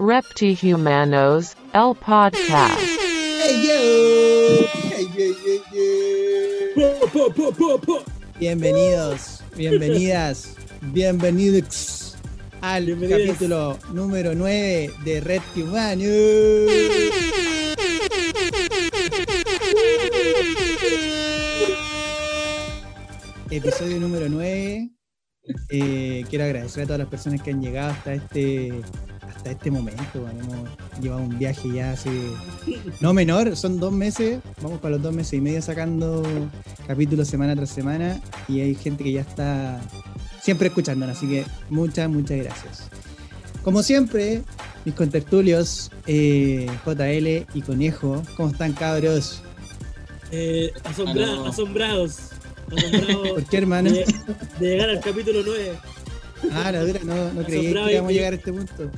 Reptihumanos, el podcast. Bienvenidos, bienvenidas, bienvenidos al Bienvenidos. capítulo número 9 de Red Humano. Episodio número 9. Eh, quiero agradecer a todas las personas que han llegado hasta este hasta este momento. bueno, hemos llevado un viaje ya hace no menor, son dos meses. Vamos para los dos meses y medio sacando capítulos semana tras semana. Y hay gente que ya está siempre escuchándonos. Así que muchas, muchas gracias. Como siempre, mis contertulios, eh, JL y Conejo, ¿cómo están cabros? Eh, asombra-. Asombrados. Asombrados ¿Por qué, hermano? de, de llegar al capítulo 9 Ah, la dura, no, no creí que íbamos a llegar a este punto.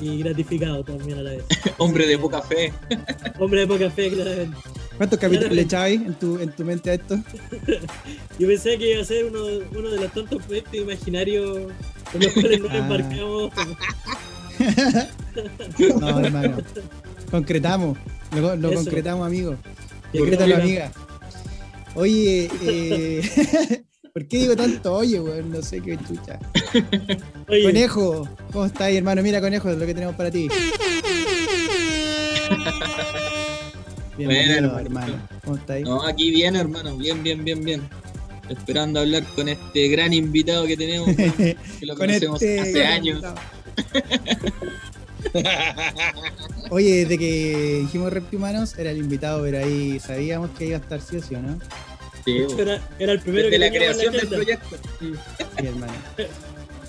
Y gratificado también a la vez. Hombre de poca fe. Hombre de poca fe, claramente. ¿Cuántos capítulos le echabais en tu, en tu mente a esto? Yo pensé que iba a ser uno, uno de los tantos proyectos imaginarios con los cuales nos Ah. embarcamos. No, hermano. Concretamos. Lo, lo concretamos, amigo. Concrétalo, amiga. Oye, eh, ¿por qué digo tanto oye, weón? No sé qué chucha. Oye, Conejo, ¿cómo estás, hermano? Mira, Conejo, es lo que tenemos para ti. Bienvenido, Bueno, hermano. ¿Cómo estás? No, aquí bien, hermano. Bien, bien, bien, bien. Esperando hablar con este gran invitado que tenemos, que lo Con conocemos este hace años. Oye, desde que dijimos Reptihumanos, era el invitado, pero ahí sabíamos que iba a estar sí o sí, ¿o no? Sí, era, era el primero Desde que la creación del proyecto. Sí. Sí, hermano.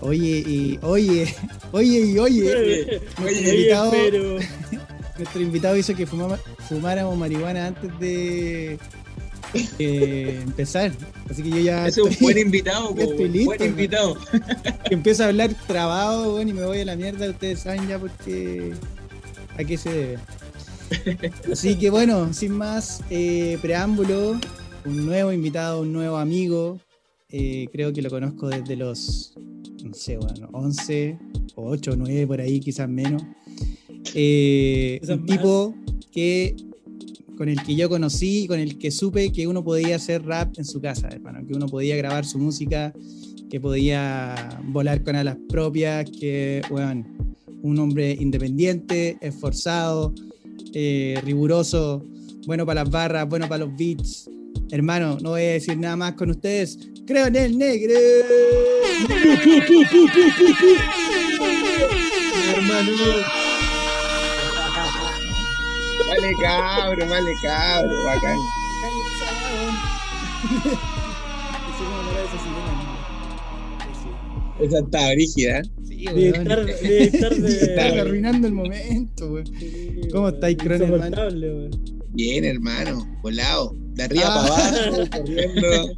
Oye, y oye, oye, y oye. Oye, Nuestro invitado, pero nuestro invitado hizo que fumama- fumáramos marihuana antes de eh, empezar. Así que yo ya Ese es un buen invitado, estoy listo, buen invitado. que empiezo a hablar trabado, bueno, y me voy a la mierda. Ustedes saben ya porque a qué se debe. Así que bueno, sin más eh, preámbulo, un nuevo invitado, un nuevo amigo. Eh, creo que lo conozco desde los, no sé, bueno, 11 o 8 o 9 por ahí, quizás menos. Eh, un más. tipo que con el que yo conocí, con el que supe que uno podía hacer rap en su casa, hermano, que uno podía grabar su música, que podía volar con alas propias, que, weón, un hombre independiente, esforzado, eh, riguroso, bueno para las barras, bueno para los beats. Hermano, no voy a decir nada más con ustedes. Creo en el negro. hermano. Vale, cabro, vale, cabro. Bacán. Esa está brígida. ¿eh? Sí, de estar, de estar de- arruinando el momento, weón. ¿Cómo estáis, Cronen. Bien, hermano, volado, de arriba Ah. para abajo, corriendo.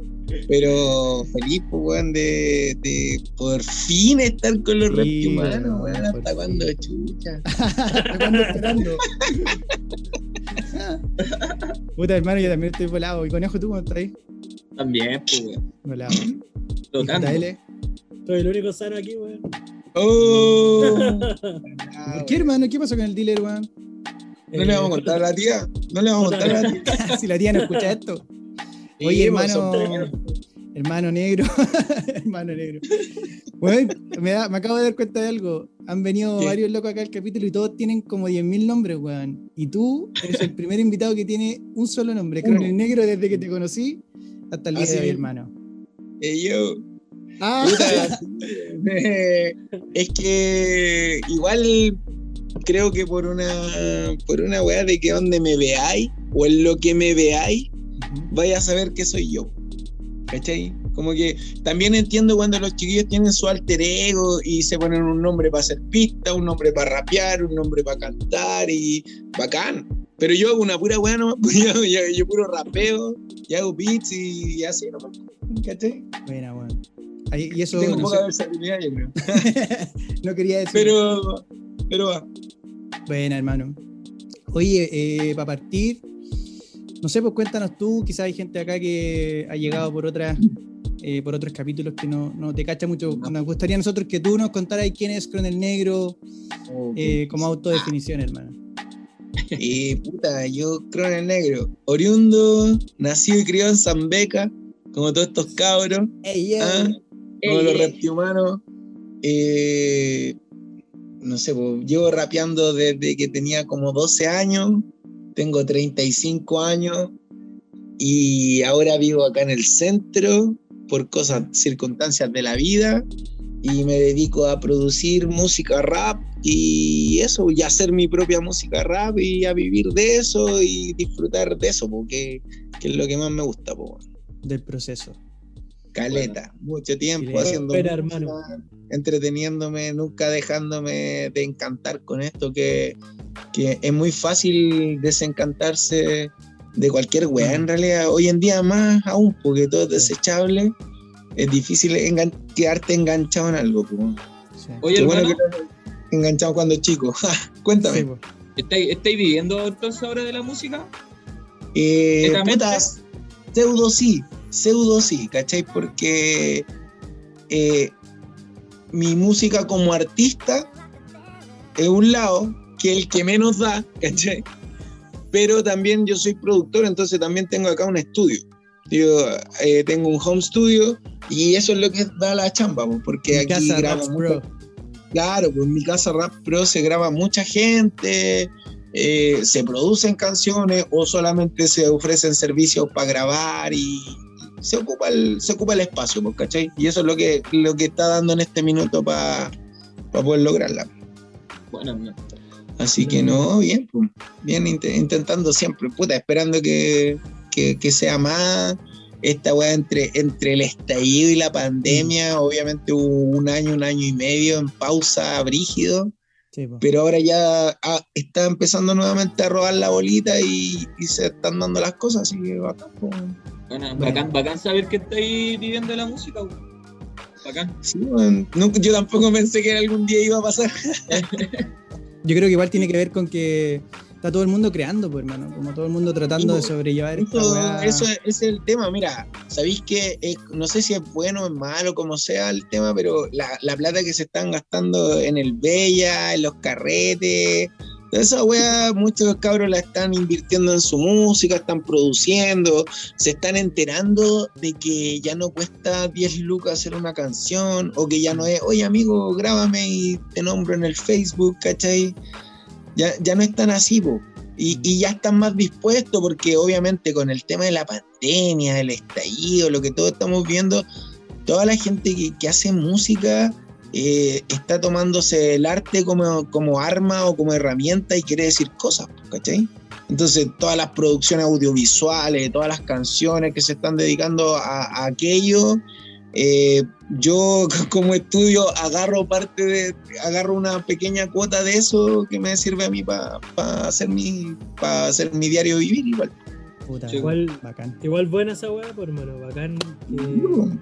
Pero feliz, pues, weón, de, de por fin estar con los Sí, weón, ¿Hasta cuándo, chucha? ¿Hasta cuándo esperando? Puta, hermano, yo también estoy volado. ¿Y conejo tú cómo estás ahí? También, pues, weón. Volado. ¿Y Tocando. JL? Soy el único sano aquí, weón. ¡Oh! ¿Por qué, hermano? ¿Qué pasó con el dealer, weón? ¿No le vamos a contar a la tía? ¿No le vamos a contar a la tía? si la tía no escucha esto. Oye, hermano, hermano negro, hermano negro. Bueno, me, da- me acabo de dar cuenta de algo. Han venido ¿Qué? varios locos acá al capítulo y todos tienen como 10.000 nombres, weón. Y tú eres el primer invitado que tiene un solo nombre, Uno. Coronel Negro, desde que te conocí hasta el día Así de hoy, hermano. Eh, yo, Ah, Puta, es que igual creo que por una por una weá de que donde me veáis o en lo que me veáis vaya a saber que soy yo. ¿Cachai? Como que también entiendo cuando los chiquillos tienen su alter ego y se ponen un nombre para hacer pista, un nombre para rapear, un nombre para cantar y bacán. Pero yo hago una pura weá nomás, yo, yo, yo puro rapeo y hago beats y, y así nomás. ¿Cachai? buena, weón. Ahí- Y eso Tengo no, poca sé- versatilidad, yo creo. no quería decir. Pero, pero va. Buena, hermano. Oye, para partir, no sé, pues cuéntanos tú, quizás hay gente acá que ha llegado por otras eh, por otros capítulos que no, no te cacha mucho. Nos gustaría a nosotros que tú nos contaras quién es Cronel Negro eh, como autodefinición, hermano. Y puta, yo Cronel Negro, oriundo, nacido y criado en Zambeca, como todos estos cabros, Ey, ey. ¿ah? como los reptihumanos. Eh, no sé, pues, llevo rapeando desde que tenía como 12 años, tengo 35 años y ahora vivo acá en el centro por cosas, circunstancias de la vida y me dedico a producir música rap y eso, y hacer mi propia música rap y a vivir de eso y disfrutar de eso, porque que es lo que más me gusta. Del proceso. Caleta, mucho tiempo haciendo Espera, música, hermano. entreteniéndome, nunca dejándome de encantar con esto, que, que es muy fácil desencantarse de cualquier weá en realidad. Hoy en día más aún, porque todo es Sí. desechable, es difícil engan- quedarte enganchado en algo. Sí. Oye, bueno que te enganchado cuando chico. Cuéntame. Sí. ¿estáis, estáis viviendo entonces ahora de la música? Eh, putas, pseudo sí, pseudo sí, ¿cachai? Porque eh, mi música como artista es un lado que el que menos da, ¿cachai? Pero también yo soy productor, entonces también tengo acá un estudio. Yo eh, tengo un home studio y eso es lo que da la chamba, porque Mi aquí grabo mucho-. Claro, pues en mi casa Rap Pro se graba mucha gente, eh, se producen canciones o solamente se ofrecen servicios para grabar y se ocupa el, se ocupa el espacio, pues, ¿cachai? Y eso es lo que, lo que está dando en este minuto para poder lograrla. Bueno, no. Así que no, bien, pues, bien int- intentando siempre, puta, esperando que, que- que sea más. Esta weá entre, entre el estallido y la pandemia, obviamente hubo un año, un año y medio en pausa brígido, Sí, po. pero ahora ya ah, está empezando nuevamente a robar la bolita y, y se están dando las cosas, así que bacán, pues. Bueno, bacán, bacán saber que estáis viviendo la música. weón. Bacán. Sí, yo tampoco pensé que algún día iba a pasar. Yo creo que igual tiene que ver con que está todo el mundo creando, pues, hermano. Como todo el mundo tratando de Sí, sobrellevar esta Eso, es, ese es el tema, mira, sabéis que es- no sé si es bueno o es malo, como sea el tema, pero la, la plata que se están gastando en el Bella, en los carretes, esa weá, muchos cabros la están invirtiendo en su música, están produciendo, se están enterando de que ya no cuesta 10 lucas hacer una canción, o que ya no es, oye amigo, grábame y te nombro en el Facebook, ¿cachai? Ya, ya no es tan así, po. Y, y ya están más dispuestos porque obviamente con el tema de la pandemia, el estallido, lo que todos estamos viendo, toda la gente que, que hace música eh, está tomándose el arte como, como arma o como herramienta y quiere decir cosas, ¿cachai? Entonces todas las producciones audiovisuales, todas las canciones que se están dedicando a, a aquello, eh, yo como estudio agarro parte de, agarro una pequeña cuota de eso que me sirve a mí para hacer mi para hacer mi diario vivir igual. Puta, Sí, Igual, bacán. igual buena esa weá, pues hermano, bacán. que-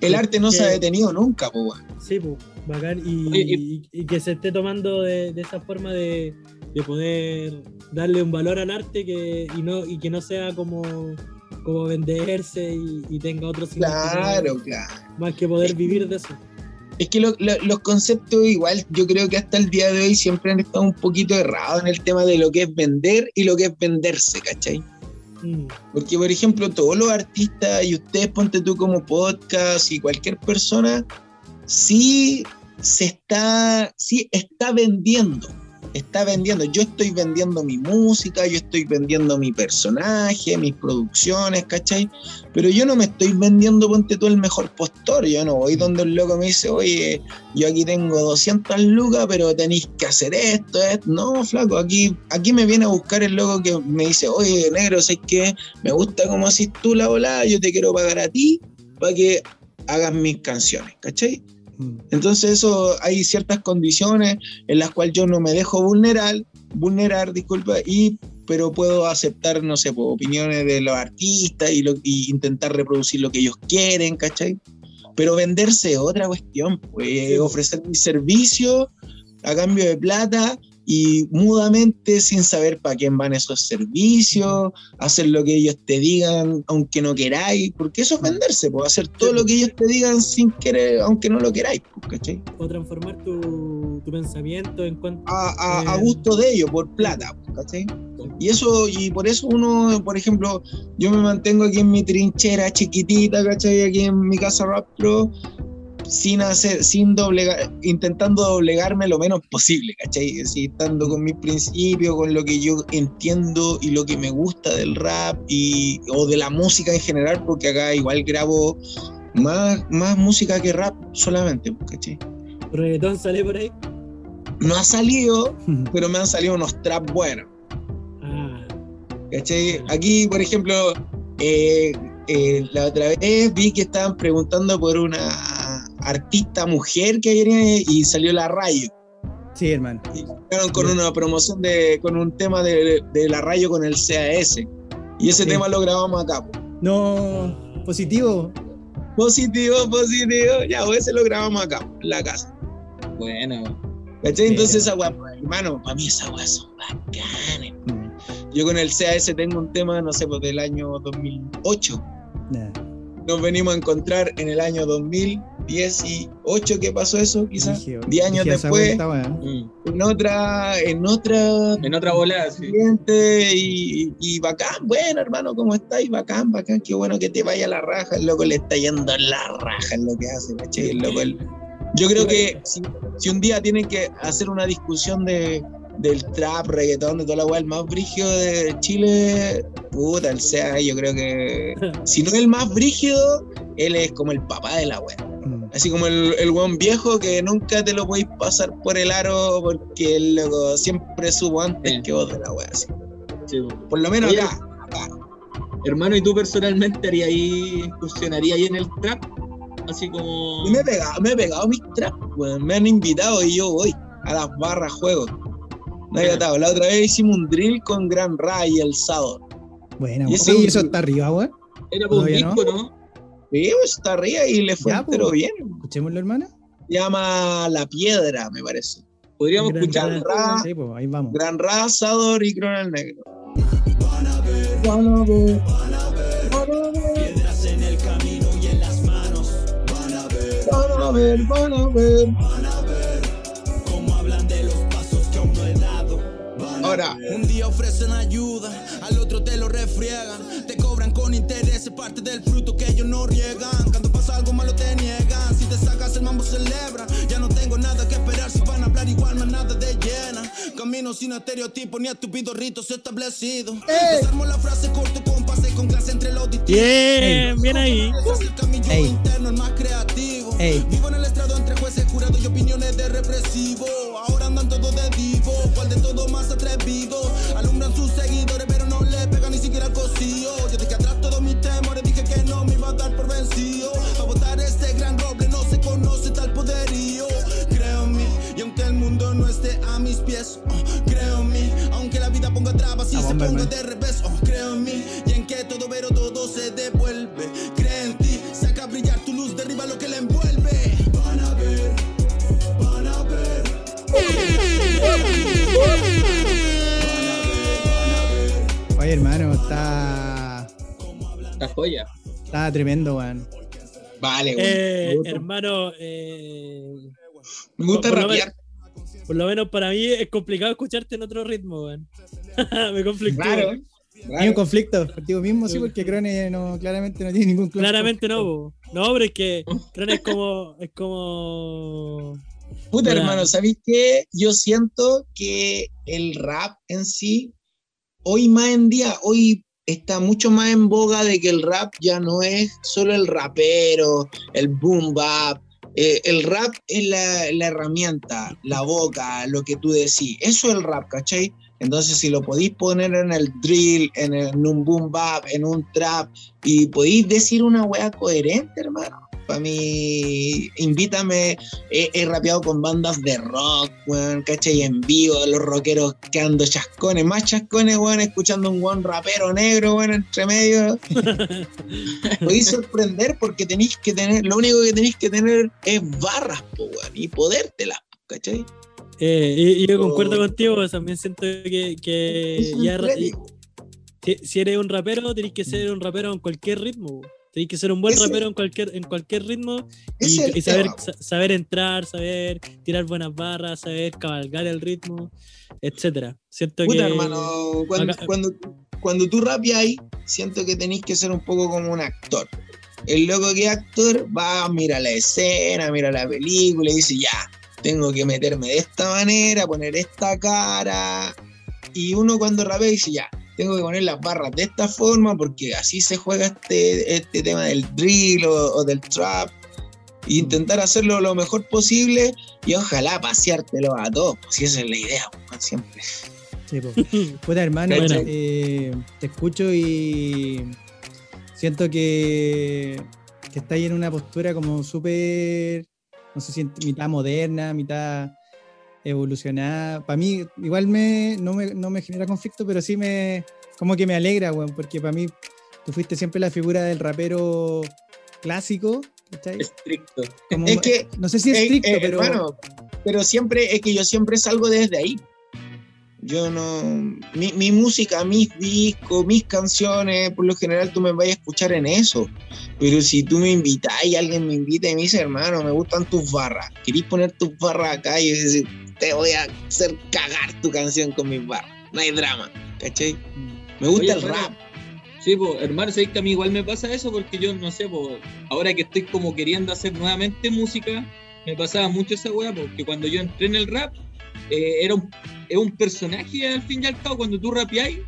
El arte no se ha detenido nunca, po, weón. Sí, pues, bacán. Y, Oye, y- y que se esté tomando de, de esa forma de, de poder darle un valor al arte que, y, no, y que no sea como, como venderse y, y tenga otro significado, Claro, claro. Más que poder vivir de eso. Es que lo- lo- los conceptos igual, yo creo que hasta el día de hoy siempre han estado un poquito errados en el tema de lo que es vender y lo que es venderse, ¿cachai? Mm, Porque, por ejemplo, todos los artistas y ustedes, ponte tú como podcast y cualquier persona, sí se está, sí está vendiendo, está vendiendo. Yo estoy vendiendo mi música, yo estoy vendiendo mi personaje, mis producciones, ¿cachai? Pero yo no me estoy vendiendo, ponte tú, el mejor postor. Yo no voy donde el loco me dice, oye, yo aquí tengo 200 lucas, pero tenéis que hacer esto, esto. No, flaco, aquí, aquí me viene a buscar el loco que me dice, oye, negro, ¿sabes qué? Me gusta cómo haces tú la volada, yo te quiero pagar a ti para que hagas mis canciones, ¿cachai? Mm. Entonces eso hay ciertas condiciones en las cuales yo no me dejo vulnerar, vulnerar, disculpa, y pero puedo aceptar, no sé, pues, opiniones de los artistas y, lo- y intentar reproducir lo que ellos quieren, ¿cachai? Pero venderse es otra cuestión, pues ofrecer mi servicio a cambio de plata y mudamente, sin saber para quién van esos servicios, hacer lo que ellos te digan, aunque no queráis, porque eso es venderse, pues hacer todo lo que ellos te digan sin querer, aunque no lo queráis, pues, ¿cachai? O transformar tu, tu pensamiento en cuanto. A, a- a Eh. gusto de ellos, por plata, pues, ¿cachai? Y eso, y por eso uno, por ejemplo, yo me mantengo aquí en mi trinchera chiquitita, ¿cachai? Aquí en mi casa Rap Pro, sin hacer, sin doblegar, intentando doblegarme lo menos posible, ¿cachai? Así, estando con mis principios, con lo que yo entiendo y lo que me gusta del rap y, o de la música en general, porque acá igual grabo más, más música que rap solamente, ¿cachai? ¿Reggaetón sale por ahí? No ha salido, pero me han salido unos trap buenos. Ah, ¿Cachai? Aquí, por ejemplo, eh, eh, la otra vez vi que estaban preguntando por una artista mujer que viene y salió la Rayo. Sí, hermano. Y con una promoción de, con un tema de, de la Rayo con el CAS. Y ese Sí. tema lo grabamos acá. po. No, positivo. Positivo, positivo. Ya, pues ese lo grabamos acá, po, en la casa. Bueno, ¿Cachai? Sí. Entonces esa weá, pues, hermano, para mí esas weas son bacanes. Mm, Yo con el CAS tengo un tema, no sé, pues del año 2008. nah. nos venimos a encontrar en el año 2018 que pasó eso, quizás, Dije, 10 años después, vuelta, mm, en otra, en otra en otra bola, sí. y, y bacán, bueno hermano, ¿cómo estáis? Bacán, bacán, qué bueno que te vaya la raja, el loco le está yendo la raja en lo que hace, ¿cachai? El loco, el- Yo creo que si, si un día tienen que hacer una discusión de del trap, reggaetón, de toda la weá, el más brígido de Chile, puta, el sea, yo creo que si no es el más brígido, él es como el papá de la weá. Así como el, el weón viejo que nunca te lo podéis pasar por el aro porque el loco siempre supo antes Sí. que vos de la weá. así. Sí, po. Por lo menos Oye, acá. Hermano, ¿y tú personalmente harías ahí, incursionarías ahí en el trap? Así como. Y me he pegado, me he pegado mis trap, weón. Me han invitado y yo voy a las barras juego. No hay Ya. atado. La otra vez hicimos un drill con Gran Ra y el Sador. Buena, Y weón. ese- Oye, eso está arriba, weón. Era por un no. disco, ¿no? Sí, pues, está arriba y le fue Ya, entero pues. bien. Escuchémoslo, hermano. Se llama La Piedra, me parece. Podríamos Gran escuchar. Ra- Ra. Sí, pues ahí vamos. Gran Ra, Sador y Cronal Negro. Van a ver, van a ver, van a ver. Piedras en el camino y en las manos. Van a ver, Van a ver, van a ver. van a ver cómo hablan de los pasos que aún no he dado. Van a Ahora. ver. Un día ofrecen ayuda, al otro te lo refriegan. Parte del fruto que ellos no riegan. Cuando pasa algo malo te niegan. Si te sacas el mambo celebran. Ya no tengo nada que esperar si van a hablar igual, más nada de llena. Camino sin estereotipos ni estúpidos ritos establecidos. Desarmo la frase corto con pase con clase entre los distintos. Bien, bien ahí. Es el camino interno, el más creativo. Vivo en el estrado entre jueces, jurados y opiniones de represivo. Pies, oh, creo en mí. Aunque la vida ponga trabas y se ponga de revés, oh, creo en mí. Y en que todo pero todo se devuelve. Cree en ti, saca a brillar tu luz, derriba lo que la envuelve. Van a ver, van a ver. Oye, hermano, está. La joya. Está tremendo, weón. Vale, güey. Eh, hermano, eh, me gusta rapear. Por lo menos para mí es complicado escucharte en otro ritmo, weón. Me conflictúa. Claro. Hay un claro. conflicto contigo mismo, sí, porque Crone no, claramente no tiene ningún conflicto. Claramente no, po. no, pero es que creo que es como, es como, Puta Mira. hermano, ¿sabéis qué? Yo siento que el rap en sí, hoy más en día, hoy está mucho más en boga de que el rap ya no es solo el rapero, el boom bap. Eh, el rap es la, herramienta, la boca, lo que tú decís. Eso es el rap, ¿cachai? Entonces, si lo podéis poner en el drill, en, el- en un boom bap, en un trap, y podéis decir una wea coherente, hermano. Para mí, invítame he, he rapeado con bandas de rock, weón, ¿cachai? En vivo, los rockeros quedando chascones, más chascones, weón, escuchando un buen rapero negro, weón, entre medio. Podéis sorprender porque tenéis que tener, lo único que tenéis que tener es barras, po, weón, y podértelas, ¿cachai? Eh, y, y yo concuerdo Oh. contigo, también siento que, que ya si, si eres un rapero, tenés que ser un rapero en cualquier ritmo. Tenés que ser un buen Ese- rapero en cualquier, en cualquier ritmo y, saber, tema. saber entrar, saber tirar buenas barras, saber cabalgar el ritmo, etcétera. Siento Puta, que hermano, cuando, acá- cuando, cuando tú rapeas, siento que tenéis que ser un poco como un actor. El loco que es actor va, mira la escena, mira la película y dice, ya, tengo que meterme de esta manera, poner esta cara. Y uno cuando rapea dice, ya, tengo que poner las barras de esta forma porque así se juega este, este tema del drill o, o del trap. E intentar hacerlo lo mejor posible y ojalá paseártelo a todos, pues si esa es la idea, pues, siempre. Sí. Puta hermano, eh, te escucho y siento que, que está ahí en una postura como súper, no sé si mitad moderna, mitad evolucionada. Para mí, igual me no, me no me genera conflicto, pero sí me, como que me alegra, weón, porque para mí tú fuiste siempre la figura del rapero clásico, ¿cachai? Estricto. Como- Es que, no sé si es Eh, estricto, eh, pero... hermano, pero siempre es que yo siempre salgo desde ahí. Yo no. Mi, mi música, mis discos, mis canciones, por lo general tú me vas a escuchar en eso. Pero si tú me invitas y alguien me invita y me dice, hermano, me gustan tus barras, ¿querís poner tus barras acá? Y yo decir, te voy a hacer cagar tu canción con mis barras. No hay drama, ¿cachai? Me gusta Oye, el rap. Sí, pues, hermano, sabéis que a mí igual me pasa eso porque yo no sé, pues, ahora que estoy como queriendo hacer nuevamente música, me pasaba mucho esa weá, porque cuando yo entré en el rap, eh, era un, es un personaje al fin y al cabo, cuando tú rapeáis,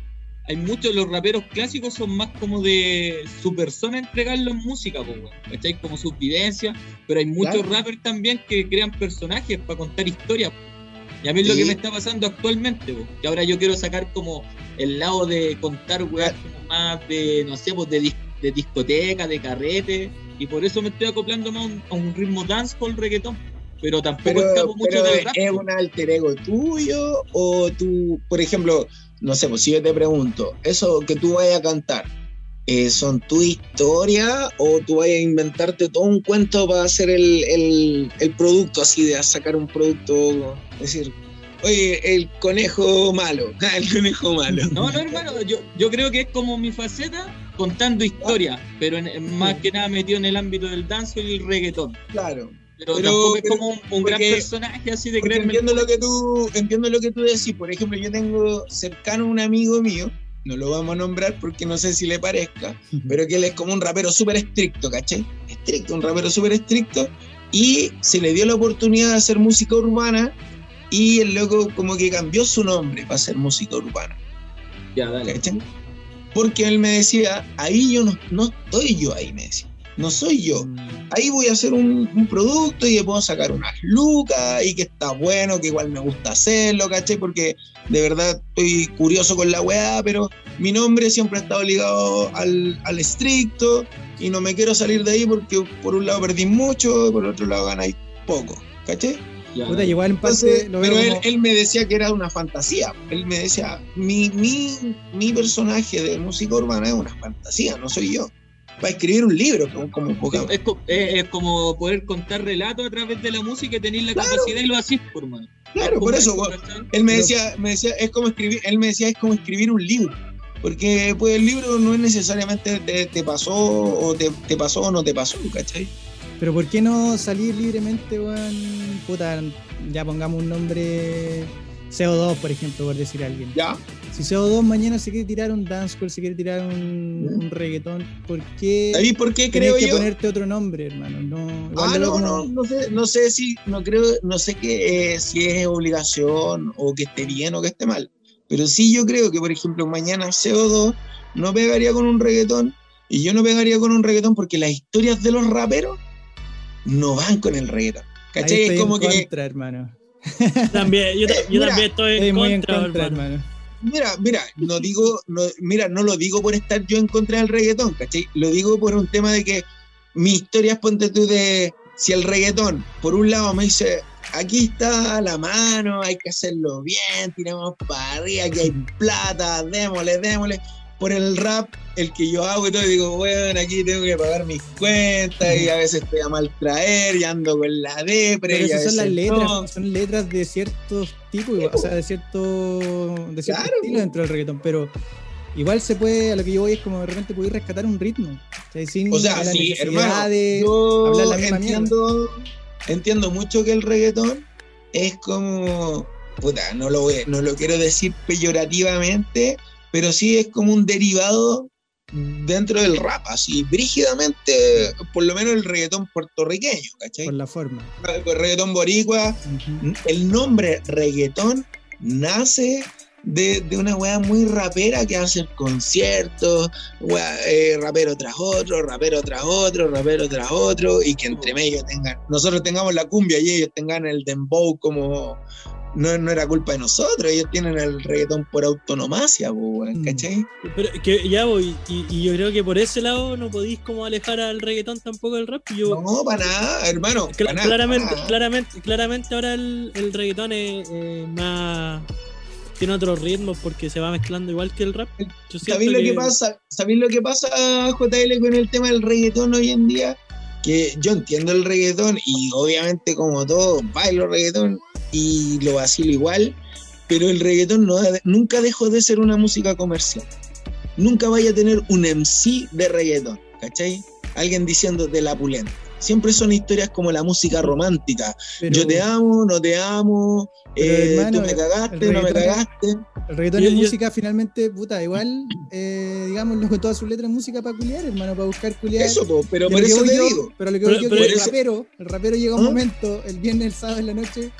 hay muchos de los raperos clásicos son más como de su persona entregarlo en música, weón, ¿cachai? Como sus vivencias, pero hay muchos Claro. rappers también que crean personajes para contar historias. Y a mí es lo que me está pasando actualmente, que ahora yo quiero sacar como el lado de contar weas más de, no sé, pues de, dis- de discoteca, de carrete, y por eso me estoy acoplando más a un, ritmo dancehall, reggaetón, pero tampoco Pero, mucho pero del rap. ¿es un alter ego tuyo o tú, por ejemplo, no sé, pues si yo te pregunto, eso que tú vayas a cantar, eh, ¿son tu historia o tú vayas a inventarte todo un cuento para hacer el, el- el producto así de sacar un producto, es decir, oye, el conejo malo, ah, el conejo malo. No, no, hermano, yo, yo creo que es como mi faceta contando historia, pero en- en más que nada metido en el ámbito del dancehall y el reggaetón. Claro. Pero, Pero- tampoco es como un, un gran personaje así de creerme. entiendo lo que tú entiendo lo que tú decís. Por ejemplo, yo tengo cercano a un amigo mío, no lo vamos a nombrar porque no sé si le parezca, pero que él es como un rapero súper estricto, ¿cachai? Estricto, un rapero súper estricto. Y se le dio la oportunidad de hacer música urbana y el loco como que cambió su nombre para hacer música urbana, Ya, dale. ¿cachai? Porque él me decía, ahí yo no, no estoy yo ahí, me decía. No soy yo. Ahí voy a hacer un, un producto y le puedo sacar unas lucas y que está bueno, que igual me gusta hacerlo, ¿cachai? Porque de verdad estoy curioso con la weá, pero mi nombre siempre ha estado ligado al, al estricto y no me quiero salir de ahí porque por un lado perdí mucho y por otro lado ganáis poco, ¿cachai? Ya, Puta, igual en Entonces, parte lo veo pero él, como- él me decía que era una fantasía. Él me decía, mi, mi, mi personaje de música urbana es una fantasía, no soy yo. Para escribir un libro, como, como Es, es- es como poder contar relatos a través de la música y tener la Claro. capacidad y lo así, por mano. Claro, por eso. Él me decía, me decía, es como escribir, él me decía, es como escribir un libro. Porque pues el libro no es necesariamente te, te pasó o te, te pasó o no te pasó, ¿cachai? Pero ¿por qué no salir libremente, weón? Puta, ya pongamos un nombre CO2, por ejemplo, por decir a alguien. Ya. Si CO2 mañana se quiere tirar un dancehall, se quiere tirar un, un reggaetón, ¿por qué David, ¿por qué creo que yo? ponerte otro nombre, hermano? No, Ah, no, como- no, no sé, no sé si, no creo, no sé que, eh, si es obligación o que esté bien o que esté mal. Pero sí yo creo que, por ejemplo, mañana CO2 no pegaría con un reggaetón y yo no pegaría con un reggaetón porque las historias de los raperos no van con el reggaetón. Ahí ¿Cachai? estoy Es como en que, contra, hermano. También, yo, ta- yo Mira, también estoy en Estoy muy en contra, contra, hermano. hermano. Mira, mira, no digo, no, mira, no lo digo por estar yo en contra del reggaetón, ¿cachai? Lo digo por un tema de que mi historia es ponte tú de si el reggaetón, por un lado me dice, aquí está la mano, hay que hacerlo bien, tiramos para arriba, aquí hay plata, démosle, démosle. Por el rap, el que yo hago y todo, y digo, bueno, aquí tengo que pagar mis cuentas y a veces estoy a mal traer y ando con la depre. Pero esas son las letras, no. son letras de ciertos tipos, o sea, de cierto, de cierto Claro, estilo po. dentro del reggaetón, pero igual se puede, a lo que yo voy es como de repente poder rescatar un ritmo, sin O sea, la sí, hermano, de yo hablar la misma entiendo, entiendo mucho que el reggaetón es como, puta, no lo, voy- no lo quiero decir peyorativamente, pero sí es como un derivado dentro del rap, así, brígidamente, por lo menos el reggaetón puertorriqueño, ¿cachai? por la forma. El reggaetón boricua, el nombre reggaetón nace de, de una weá muy rapera que hace conciertos, weá, eh, rapero tras otro, rapero tras otro, rapero tras otro, y que entre medio tengan, nosotros tengamos la cumbia y ellos tengan el dembow como no, no era culpa de nosotros, ellos tienen el reggaetón por autonomacia, Mm. ¿cachai? Pero que ya voy, y, y yo creo que por ese lado no podéis como alejar al reggaetón tampoco del rap. Yo, No, para nada, hermano. claramente, nada. claramente, claramente ahora el, el reggaetón es eh, más. Tiene otros ritmos porque se va mezclando igual que el rap. ¿Sabéis lo que pasa? ¿Sabéis lo que pasa, JL, con el tema del reggaetón hoy en día? Que yo entiendo el reggaetón y obviamente como todo, bailo reggaetón y lo vacilo igual, pero el reggaetón no, nunca dejó de ser una música comercial. Nunca vaya a tener un MC de reggaetón, ¿cachai? Alguien diciendo de la pulenta. Siempre son historias como la música romántica. Pero Yo te amo, no te amo, eh, hermano, tú me el cagaste, no me cagaste. el reggaetón es yo- música finalmente, puta, igual, eh, digámoslo con todas sus letras, música para culiar, hermano, para buscar culiar. Eso, po, pero por eso te yo- digo. Pero lo que Pero- voy yo pero que el eso- rapero, el rapero llega un ¿Ah? momento, el viernes, el sábado en la noche,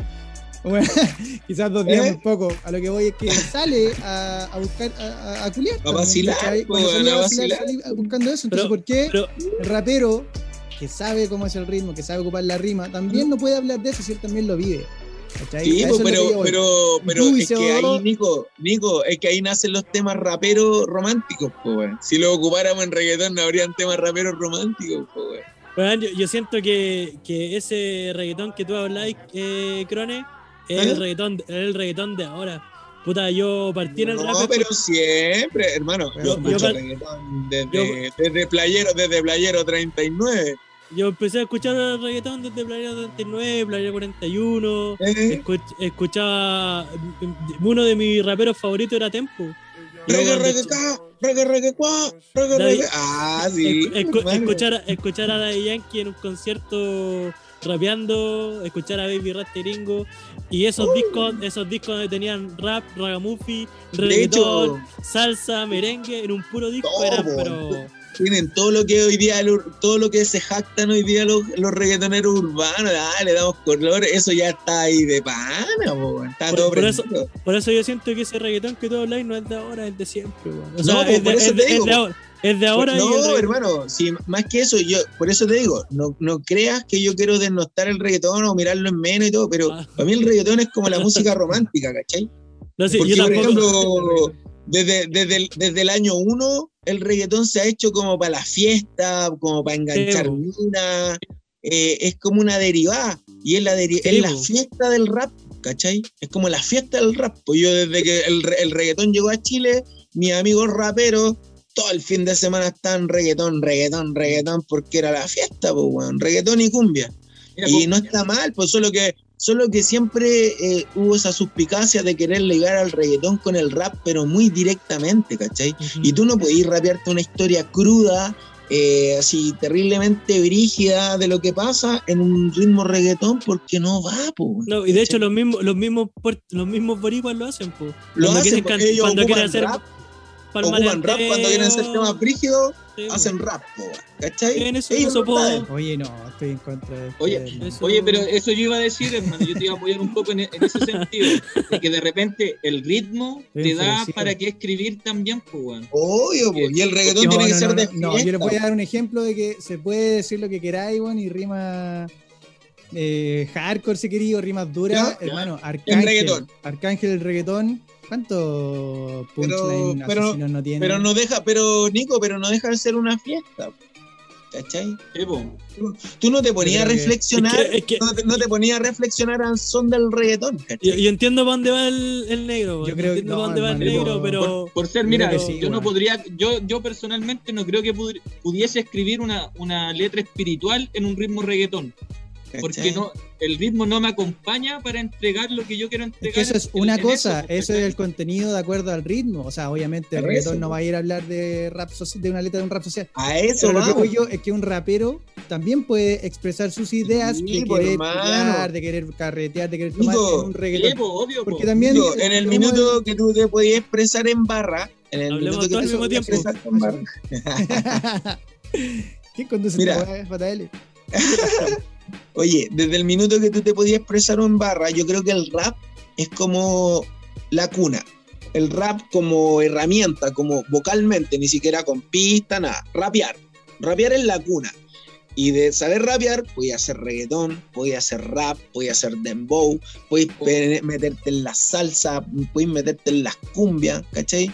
bueno, quizás dos días ¿Eh? muy poco. A lo que voy es que sale a, a buscar, a, a, a culiar. también, vacilar, sale a a vacilar, buscando eso. Entonces, Pero- ¿por qué Pero, el rapero que sabe cómo es el ritmo, que sabe ocupar la rima, también no puede hablar de eso si él también lo vive? ¿cachai? Sí, A pero, pero, pero es que ahí, CO2. Nico, Nico, es que ahí nacen los temas raperos románticos, po, weón. Si lo ocupáramos en reggaetón, no habrían temas raperos románticos, po, weón. weón, yo, yo siento que, que ese reggaetón que tú habláis, eh, Crone, es ¿Eh? el reggaetón, el reggaetón de ahora. Puta, yo partí en el rap. No, pero siempre, hermano. Yo yo- reggaetón desde, yo- desde Playero, desde Playero 39. Yo empecé a escuchar el reggaetón desde Playera 39, Playera 41. ¿eh? escuch- escuchaba. Uno de mis raperos favoritos era Tempo. Reggae, reggae, reggae, reggae, reggae, reggae. Ah, sí. escu- escuchar, escuchar a Daddy Yankee en un concierto rapeando, escuchar a Baby Rasteringo y esos discos, esos discos donde tenían rap, ragamuffin, reggaetón, salsa, merengue, en un puro disco Todo, eran, pero tienen todo lo que hoy día, todo lo que se jactan hoy día los, los reggaetoneros urbanos, ah, le damos color, eso ya está ahí de pana, po, está Por- todo por eso- por eso yo siento que ese reggaetón que tú habláis no es de ahora, es de siempre. O No, sea, es, de, eso es te digo, es de ahora, es de ahora y el no, hermano, sí, más que eso, yo, por eso te digo, no, no creas que yo quiero desnostar el reggaetón o mirarlo en menos y todo, pero Ah. para mí el reggaetón es como la música romántica, ¿cachai? No, sí, Porque, yo por ejemplo, desde, desde, el, desde el año uno, el reggaetón se ha hecho como para la fiesta, como para enganchar Sí, bo. minas, eh, es como una derivada, y es la, deri- Sí, es la fiesta del rap, ¿cachai? Es como la fiesta del rap. Pues yo desde que el, el reggaetón llegó a Chile, mis amigos raperos, todo el fin de semana están reggaetón, reggaetón, reggaetón, porque era la fiesta, pues, weón, reggaetón y cumbia. Mira, Y no está mal, pues solo que, solo que siempre eh, hubo esa suspicacia de querer ligar al reggaetón con el rap, pero muy directamente, ¿cachai? Y tú no podís rapearte una historia cruda, eh, así terriblemente brígida de lo que pasa en un ritmo reggaetón, porque no va, pues. No, y de hecho los mismos, los mismos los mismos boricuas lo hacen, po. lo cuando hacen quieren cuando quieren hacer rap, ocupan rap cuando quieren hacer temas brígidos, sí, hacen rap, po, ¿cachai? Eso- Ellos eso. Oye, no, estoy en contra de Oye, eso- Oye, pero eso yo iba a decir, hermano, yo te iba a apoyar un poco en, en ese sentido, de que de repente el ritmo te da para qué escribir también, pues, weón. Obvio, po, y el reggaetón No, tiene que no, ser no, de no, yo les voy a dar un ejemplo de que se puede decir lo que queráis, weón, y rima eh, hardcore si queréis, o rimas duras, Ya, hermano, Arcángel, El reggaetón. Arcángel el reggaetón, ¿cuántos Pero- punchline pero- asesinos no tiene? Pero no deja, pero Nico, pero no deja de ser una fiesta. ¿Cachai? Tú no te ponías a reflexionar, Es que- es que- no, te, no te ponías a reflexionar al son del reggaetón, Yo, ¿cachai? yo entiendo para dónde va el, el negro. Yo creo que entiendo no, para dónde va el negro, pero. Por, por ser, mira, sí, yo no podría, yo, yo personalmente no creo que pudri- pudiese escribir una, una letra espiritual en un ritmo reggaetón, porque ¿cachai? no, el ritmo no me acompaña para entregar lo que yo quiero Es entregar. que eso es en- una en cosa, eso, eso es el contenido de acuerdo al ritmo. O sea, obviamente el reggaetón no va a ir a hablar de rap de una letra de un rap social. A eso Pero lo que yo es que un rapero también puede expresar sus ideas Sí, de querer pelear, de querer carretear, de querer tomar en un reggaetón. po, obvio, Porque po. también Digo, en el minuto que tú te podías expresar en barra, en el Hablemos minuto que tú mismo te expresar en barra. ¿Quién conduce Mira. JL? Oye, desde el minuto que tú te podías expresar en barra, yo creo que el rap es como la cuna. El rap como herramienta, como vocalmente, ni siquiera con pista, nada. Rapear. Rapear es la cuna. Y de saber rapear, podía hacer reggaetón, podía hacer rap, podía hacer dembow, podías meterte en la salsa, podías meterte en las cumbias, ¿cachai?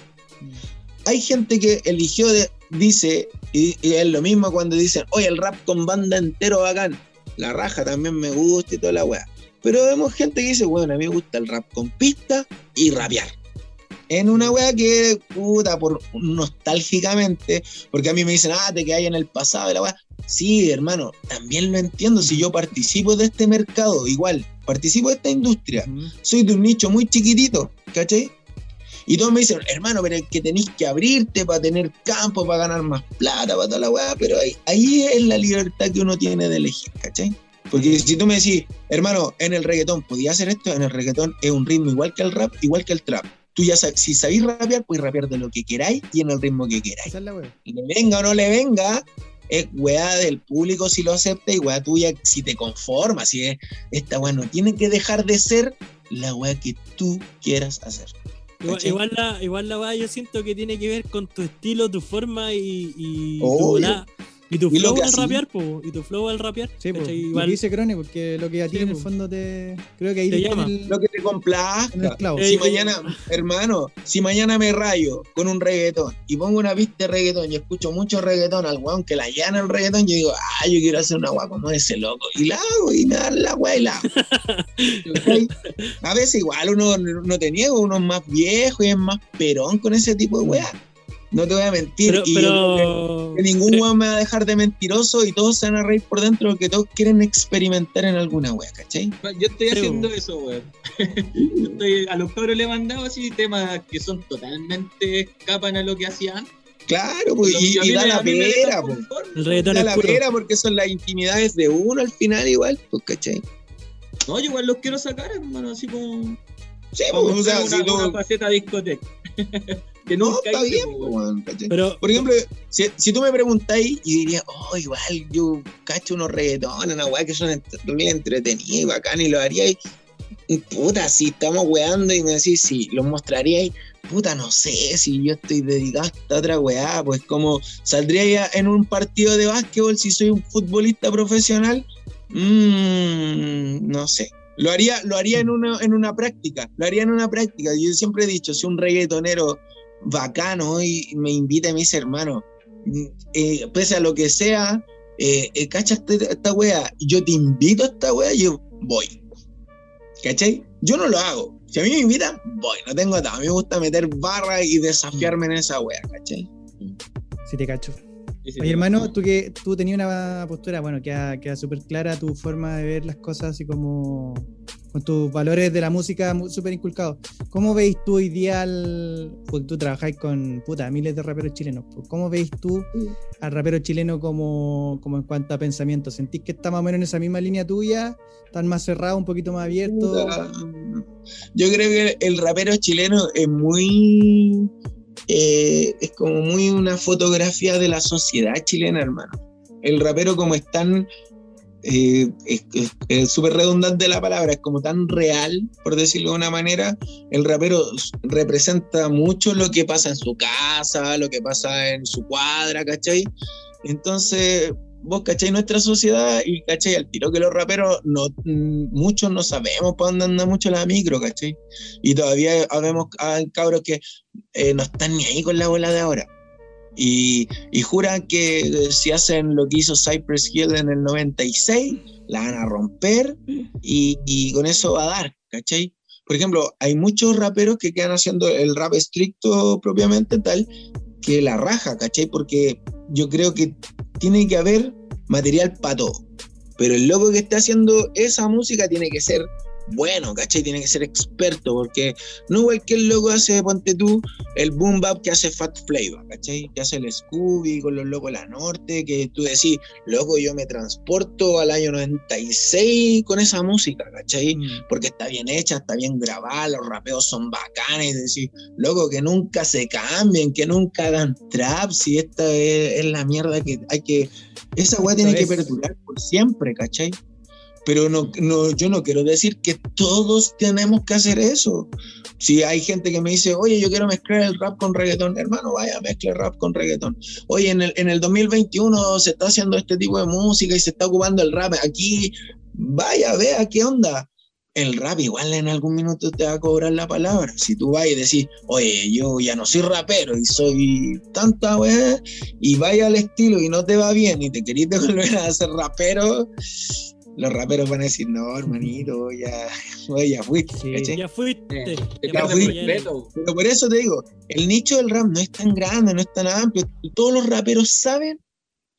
Hay gente que eligió, de- dice, y, y es lo mismo cuando dicen, oye, el rap con banda entero bacán. La raja también me gusta y toda la weá. Pero vemos gente que dice, bueno, a mí me gusta el rap con pista y rapear. En una weá que, puta, por nostálgicamente, porque a mí me dicen, ah, te quedas en el pasado y la weá. Sí, hermano, también lo entiendo. Si yo participo de este mercado, igual, participo de esta industria, soy de un nicho muy chiquitito, ¿cachai? Y todos me dicen, hermano, pero es que tenéis que abrirte para tener campo, para ganar más plata, para toda la weá, pero ahí, ahí es la libertad que uno tiene de elegir, ¿cachai? Porque si tú me decís, hermano, en el reggaetón podía hacer esto, en el reggaetón es un ritmo igual que el rap, igual que el trap. Tú ya sabes, si sabéis rapear, puedes rapear de lo que queráis y en el ritmo que queráis. Es. Le venga o no le venga, es weá del público si lo acepta y weá tuya si te conformas. Si es, esta weá no tiene que dejar de ser la weá que tú quieras hacer. Igual, la, igual la yo siento que tiene que ver con tu estilo, tu forma y, y tu volá. Y tu flow al rapear, po. Y tu flow al rapear. Sí, pues, lo Igual- que dice Crone, porque lo que a ti Sí, en el po. fondo te. Creo que ahí Te llama. el, Lo que te complazca. Si mañana, hermano, si mañana me rayo con un reggaetón y pongo una pista de reggaetón y escucho mucho reggaetón al weón que la llana el reggaetón, yo digo, ah, yo quiero hacer una weá como ese loco. Y la hago y me dan la weá y la. A veces igual uno no te niego, uno es más viejo y es más perón con ese tipo de weá. No te voy a mentir. Pero, y yo que- ningún pero- weón me va a dejar de mentiroso y todos se van a reír por dentro porque todos quieren experimentar en alguna wea, ¿cachai? Yo estoy haciendo eso, weón. A los cabros le he mandado así temas que son totalmente escapan a lo que hacían. Claro, pues, y, da la pera, pues. el Da la pera porque son las intimidades de uno al final igual, pues, ¿cachai? No, yo igual los quiero sacar, hermano, así como. Sí, pues, o sea, una, si tú... una faceta discoteca. que No, nunca está hice, bien, ¿cachai? Pero, Por ejemplo, si, si tú me preguntáis, y diría, oh, igual yo cacho unos reggaetones, una weá que son ent- bien entretenidos y bacán, y lo haría y, puta, si estamos weando y me decís, si los mostraríais, puta, no sé, si yo estoy dedicado a esta otra weá, pues como saldría ya en un partido de básquetbol si soy un futbolista profesional, Mm, no sé. Lo haría, lo haría en, una, en una práctica, lo haría en una práctica. Yo siempre he dicho, si un reggaetonero bacano y me invita y me dice, hermano, mm, eh, pese a lo que sea, eh, eh, cacha esta, wea, yo te invito a esta wea, yo voy. ¿Cachai? Yo no lo hago. Si a mí me invitan, voy, no tengo nada. A mí me gusta meter barra y desafiarme en esa wea, ¿cachai? Si te cacho. Y si Oye, hermano, tú que tú tenías una postura, bueno, queda, queda súper clara tu forma de ver las cosas así como con tus valores de la música súper inculcados. ¿Cómo veis tú hoy día al... Porque tú trabajáis con, puta, miles de raperos chilenos. pues, ¿Cómo veis tú al rapero chileno como, como en cuanto a pensamiento? ¿Sentís que está más o menos en esa misma línea tuya? ¿Están más cerrados, un poquito más abiertos? Yo creo que el rapero chileno es muy. Eh, es como muy una fotografía de la sociedad chilena, hermano. El rapero, como es tan. eh, es súper redundante la palabra, es como tan real, por decirlo de una manera. El rapero representa mucho lo que pasa en su casa, lo que pasa en su cuadra, ¿cachai? Entonces, vos cachai nuestra sociedad y cachai al tiro que los raperos no mm, muchos no sabemos para dónde anda mucho la micro, cachai. Y todavía habemos hay cabros que eh, no están ni ahí con la bola de ahora. Y, y juran que si hacen lo que hizo Cypress Hill en el 96, la van a romper y, y con eso va a dar, ¿cachai? Por ejemplo, hay muchos raperos que quedan haciendo el rap estricto propiamente tal que la raja, ¿cachai? Porque yo creo que tiene que haber material para todo. Pero el loco que está haciendo esa música tiene que ser bueno, ¿cachai? Tiene que ser experto, porque no cualquier loco hace, ponte tú, el boom bap que hace Fat Flavor, ¿cachai? Que hace el Scooby con los locos de la norte, que tú decís, loco, yo me transporto al año 96 con esa música, ¿cachai? Mm. Porque está bien hecha, está bien grabada, los rapeos son bacanes, decir, loco, que nunca se cambien, que nunca hagan trap, si esta es, es la mierda que hay que... Esa weá tiene que es- perdurar por siempre, ¿cachai? Pero no, no, yo no quiero decir que todos tenemos que hacer eso. Si hay gente que me dice, oye, yo quiero mezclar el rap con reggaetón, hermano, vaya, mezcla el rap con reggaetón. Oye, en el, en el 2021 se está haciendo este tipo de música y se está ocupando el rap aquí, vaya, vea qué onda. El rap igual en algún minuto te va a cobrar la palabra. Si tú vas y decís, oye, yo ya no soy rapero y soy tanta weá, y vaya al estilo y no te va bien y te querís volver a ser rapero, los raperos van a decir, no, hermanito, ya, ya fuiste, Sí. Ya fuiste. Te Ya Ya fuiste. Pero por eso te digo, el nicho del rap no es tan grande, no es tan amplio. Todos los raperos saben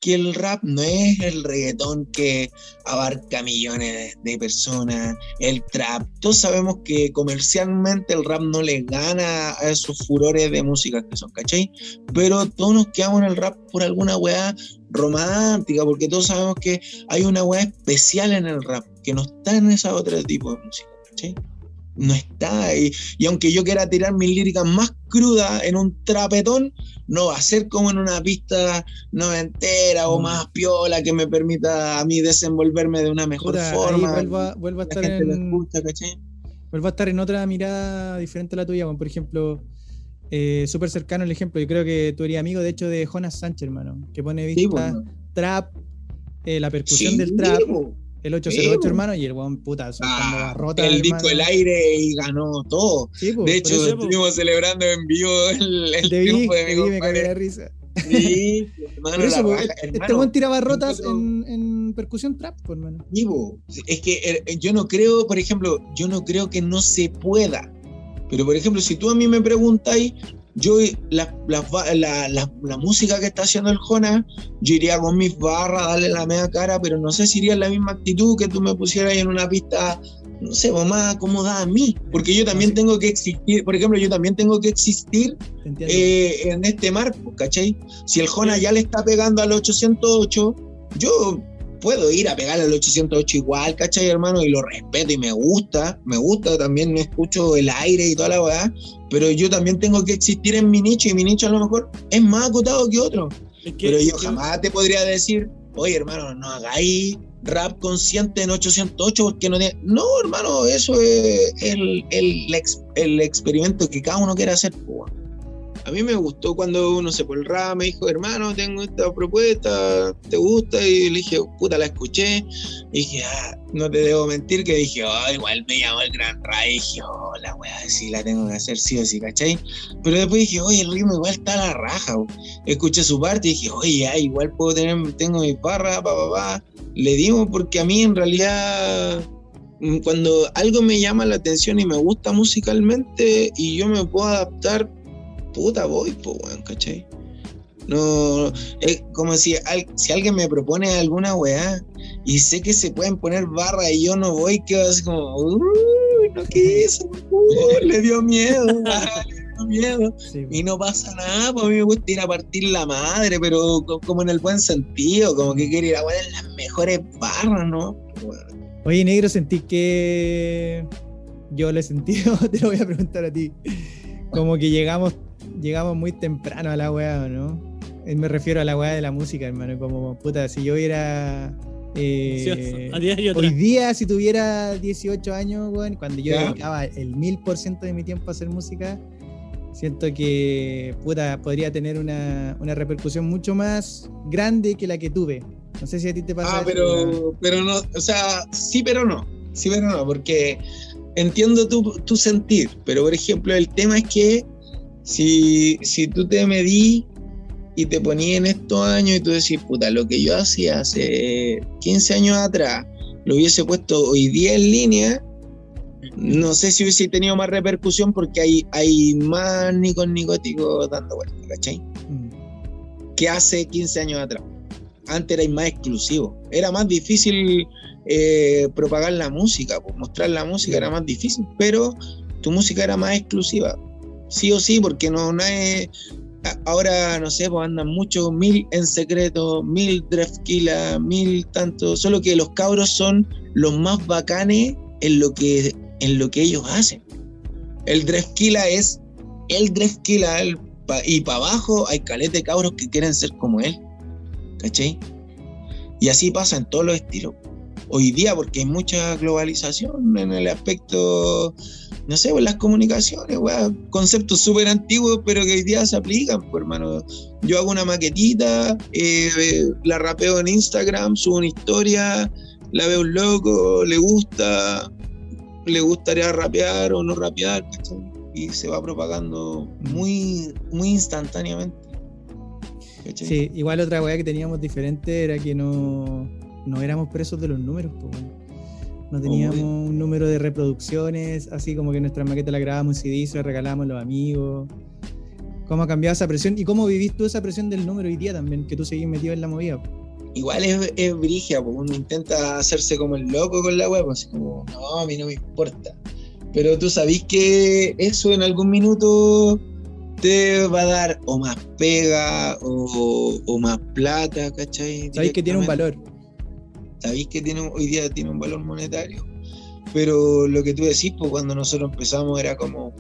que el rap no es el reggaetón que abarca millones de, de personas, el trap. Todos sabemos que comercialmente el rap no le gana a esos furores de música que son, ¿cachai? Pero todos nos quedamos en el rap por alguna weá romántica, porque todos sabemos que hay una weá especial en el rap, que no está en ese otro tipo de música, ¿cachai? No está. Y, y aunque yo quiera tirar mis líricas más crudas en un trapetón, no va a ser como en una pista noventera o Mm. más piola que me permita a mí desenvolverme de una mejor Puta, ahí forma. vuelvo a, estar en, vuelvo a estar en otra mirada diferente a la tuya, weón. por ejemplo, eh, súper cercano el ejemplo. Yo creo que tú eres amigo, de hecho, de Jonas Sánchez, hermano, que pone Sí, vista bueno. trap, eh, la percusión Sí, del trap, po. el 808, Sí, po. hermano, y el weón puta, Ah, barrotas. el disco El Aire y ganó todo. Sí, po, De hecho, eso, po. estuvimos celebrando en vivo el, el vi, triunfo de mi me la risa. Sí, hermano, eso, raja, este hermano. weón tiraba barrotas nosotros- en, en percusión trap, hermano. Vivo. Es que eh, yo no creo, por ejemplo, yo no creo que no se pueda. Pero, por ejemplo, si tú a mí me preguntáis, yo la, la, la, la- la música que está haciendo el Jonas, yo iría con mis barras, darle la media cara, pero no sé si iría en la misma actitud que tú me pusieras en una pista, no sé, pues, más acomodada a mí. Porque yo también sí. tengo que existir, por ejemplo, yo también tengo que existir eh, en este marco, ¿cachai? Si el Jonas ya le está pegando al 808, yo puedo ir a pegarle al 808 igual, ¿cachai, hermano? Y lo respeto y me gusta, me gusta, también me escucho el aire y toda la weá, pero yo también tengo que existir en mi nicho y mi nicho a lo mejor es más acotado que otro. Es que- Pero yo que- jamás te podría decir, oye, hermano, no hagáis rap consciente en 808 porque no tiene... No, hermano, eso es el, el, ex- el experimento que cada uno quiere hacer. weón. A mí me gustó cuando uno se por el rap, me dijo, hermano, tengo esta propuesta, ¿te gusta? Y le dije, puta, la escuché. Y dije, ah, no te debo mentir, que dije, oh, igual me llamó el gran rap. Y dije, oh, la weá, sí la tengo que hacer sí o sí, ¿cachai? Pero después dije, oye, el ritmo igual está a la raja. Escuché su parte y dije, oye, ya, igual puedo tener, tengo mi barra, pa, pa, pa. Le dimos porque a mí en realidad, mm, cuando algo me llama la atención y me gusta musicalmente y yo me puedo adaptar, puta, voy, pues, weón, ¿cachai? No, es como si, al- si alguien me propone alguna weá y sé que se pueden poner barra y yo no voy, quedo así como, uy, no quiso, uy, le dio miedo, ah, le dio miedo. Sí, po. Y no pasa nada, pues a mí me gusta ir a partir la madre, pero co- como en el buen sentido, como que quiero ir a poner las mejores barras, ¿no? Bueno, Oye, negro, sentí que yo lo he sentido, te lo voy a preguntar a ti. Como que llegamos, llegamos muy temprano a la weá, ¿o ¿no? Eh, Me refiero a la weá de la música, hermano. Como, puta, si yo hubiera. eh, Cierto, a día y hoy día, si tuviera 18 años, weón, cuando yo ¿Ya? dedicaba el mil por ciento de mi tiempo a hacer música, siento que, puta, podría tener una, una repercusión mucho más grande que la que tuve. No sé si a ti te pasa Ah, eso, pero, pero no, o sea, sí, pero no. Sí, pero no, porque entiendo tu, tu sentir, pero por ejemplo, el tema es que si, si tú te medís y te ponía en estos años y tú decís, puta, lo que yo hacía hace 15 años atrás, lo hubiese puesto hoy día en línea, no sé si hubiese tenido más repercusión porque hay, hay más nicos nicóticos dando vueltas, ¿cachai? Mm. Que hace 15 años atrás. Antes era más exclusivo. Era más difícil eh, propagar la música, pues, mostrar la música era más difícil, pero tu música era más exclusiva. Sí o sí, porque no, no es, ahora no sé, pues andan muchos mil en secreto, mil Drefkila, mil tanto, solo que los cabros son los más bacanes en lo que, en lo que ellos hacen. El Drefkila es el Drefkila y para abajo hay caleta de cabros que quieren ser como él. ¿Cachai? Y así pasa en todos los estilos. Hoy día, porque hay mucha globalización en el aspecto no sé, pues las comunicaciones, weá, conceptos súper antiguos, pero que hoy día se aplican, pues, hermano. Yo hago una maquetita, eh, la rapeo en Instagram, subo una historia, la veo un loco, le gusta, le gustaría rapear o no rapear, ¿cachai? Y se va propagando muy, muy instantáneamente. Sí, igual otra weá que teníamos diferente era que no, no éramos presos de los números, po. No teníamos un número de reproducciones, así como que nuestra maqueta la grabábamos en CD, se la regalábamos a los amigos. ¿Cómo ha cambiado esa presión? ¿Y cómo vivís tú esa presión del número hoy día también? Que tú seguís metido en la movida. igual es, es brigia, porque uno intenta hacerse como el loco con la web, así como, no, a mí no me importa. Pero tú sabís que eso en algún minuto te va a dar o más pega o, o más plata, ¿cachai? Sabéis que tiene un valor. Sabéis que tiene, hoy día tiene un valor monetario. Pero lo que tú decís, pues cuando nosotros empezamos era como,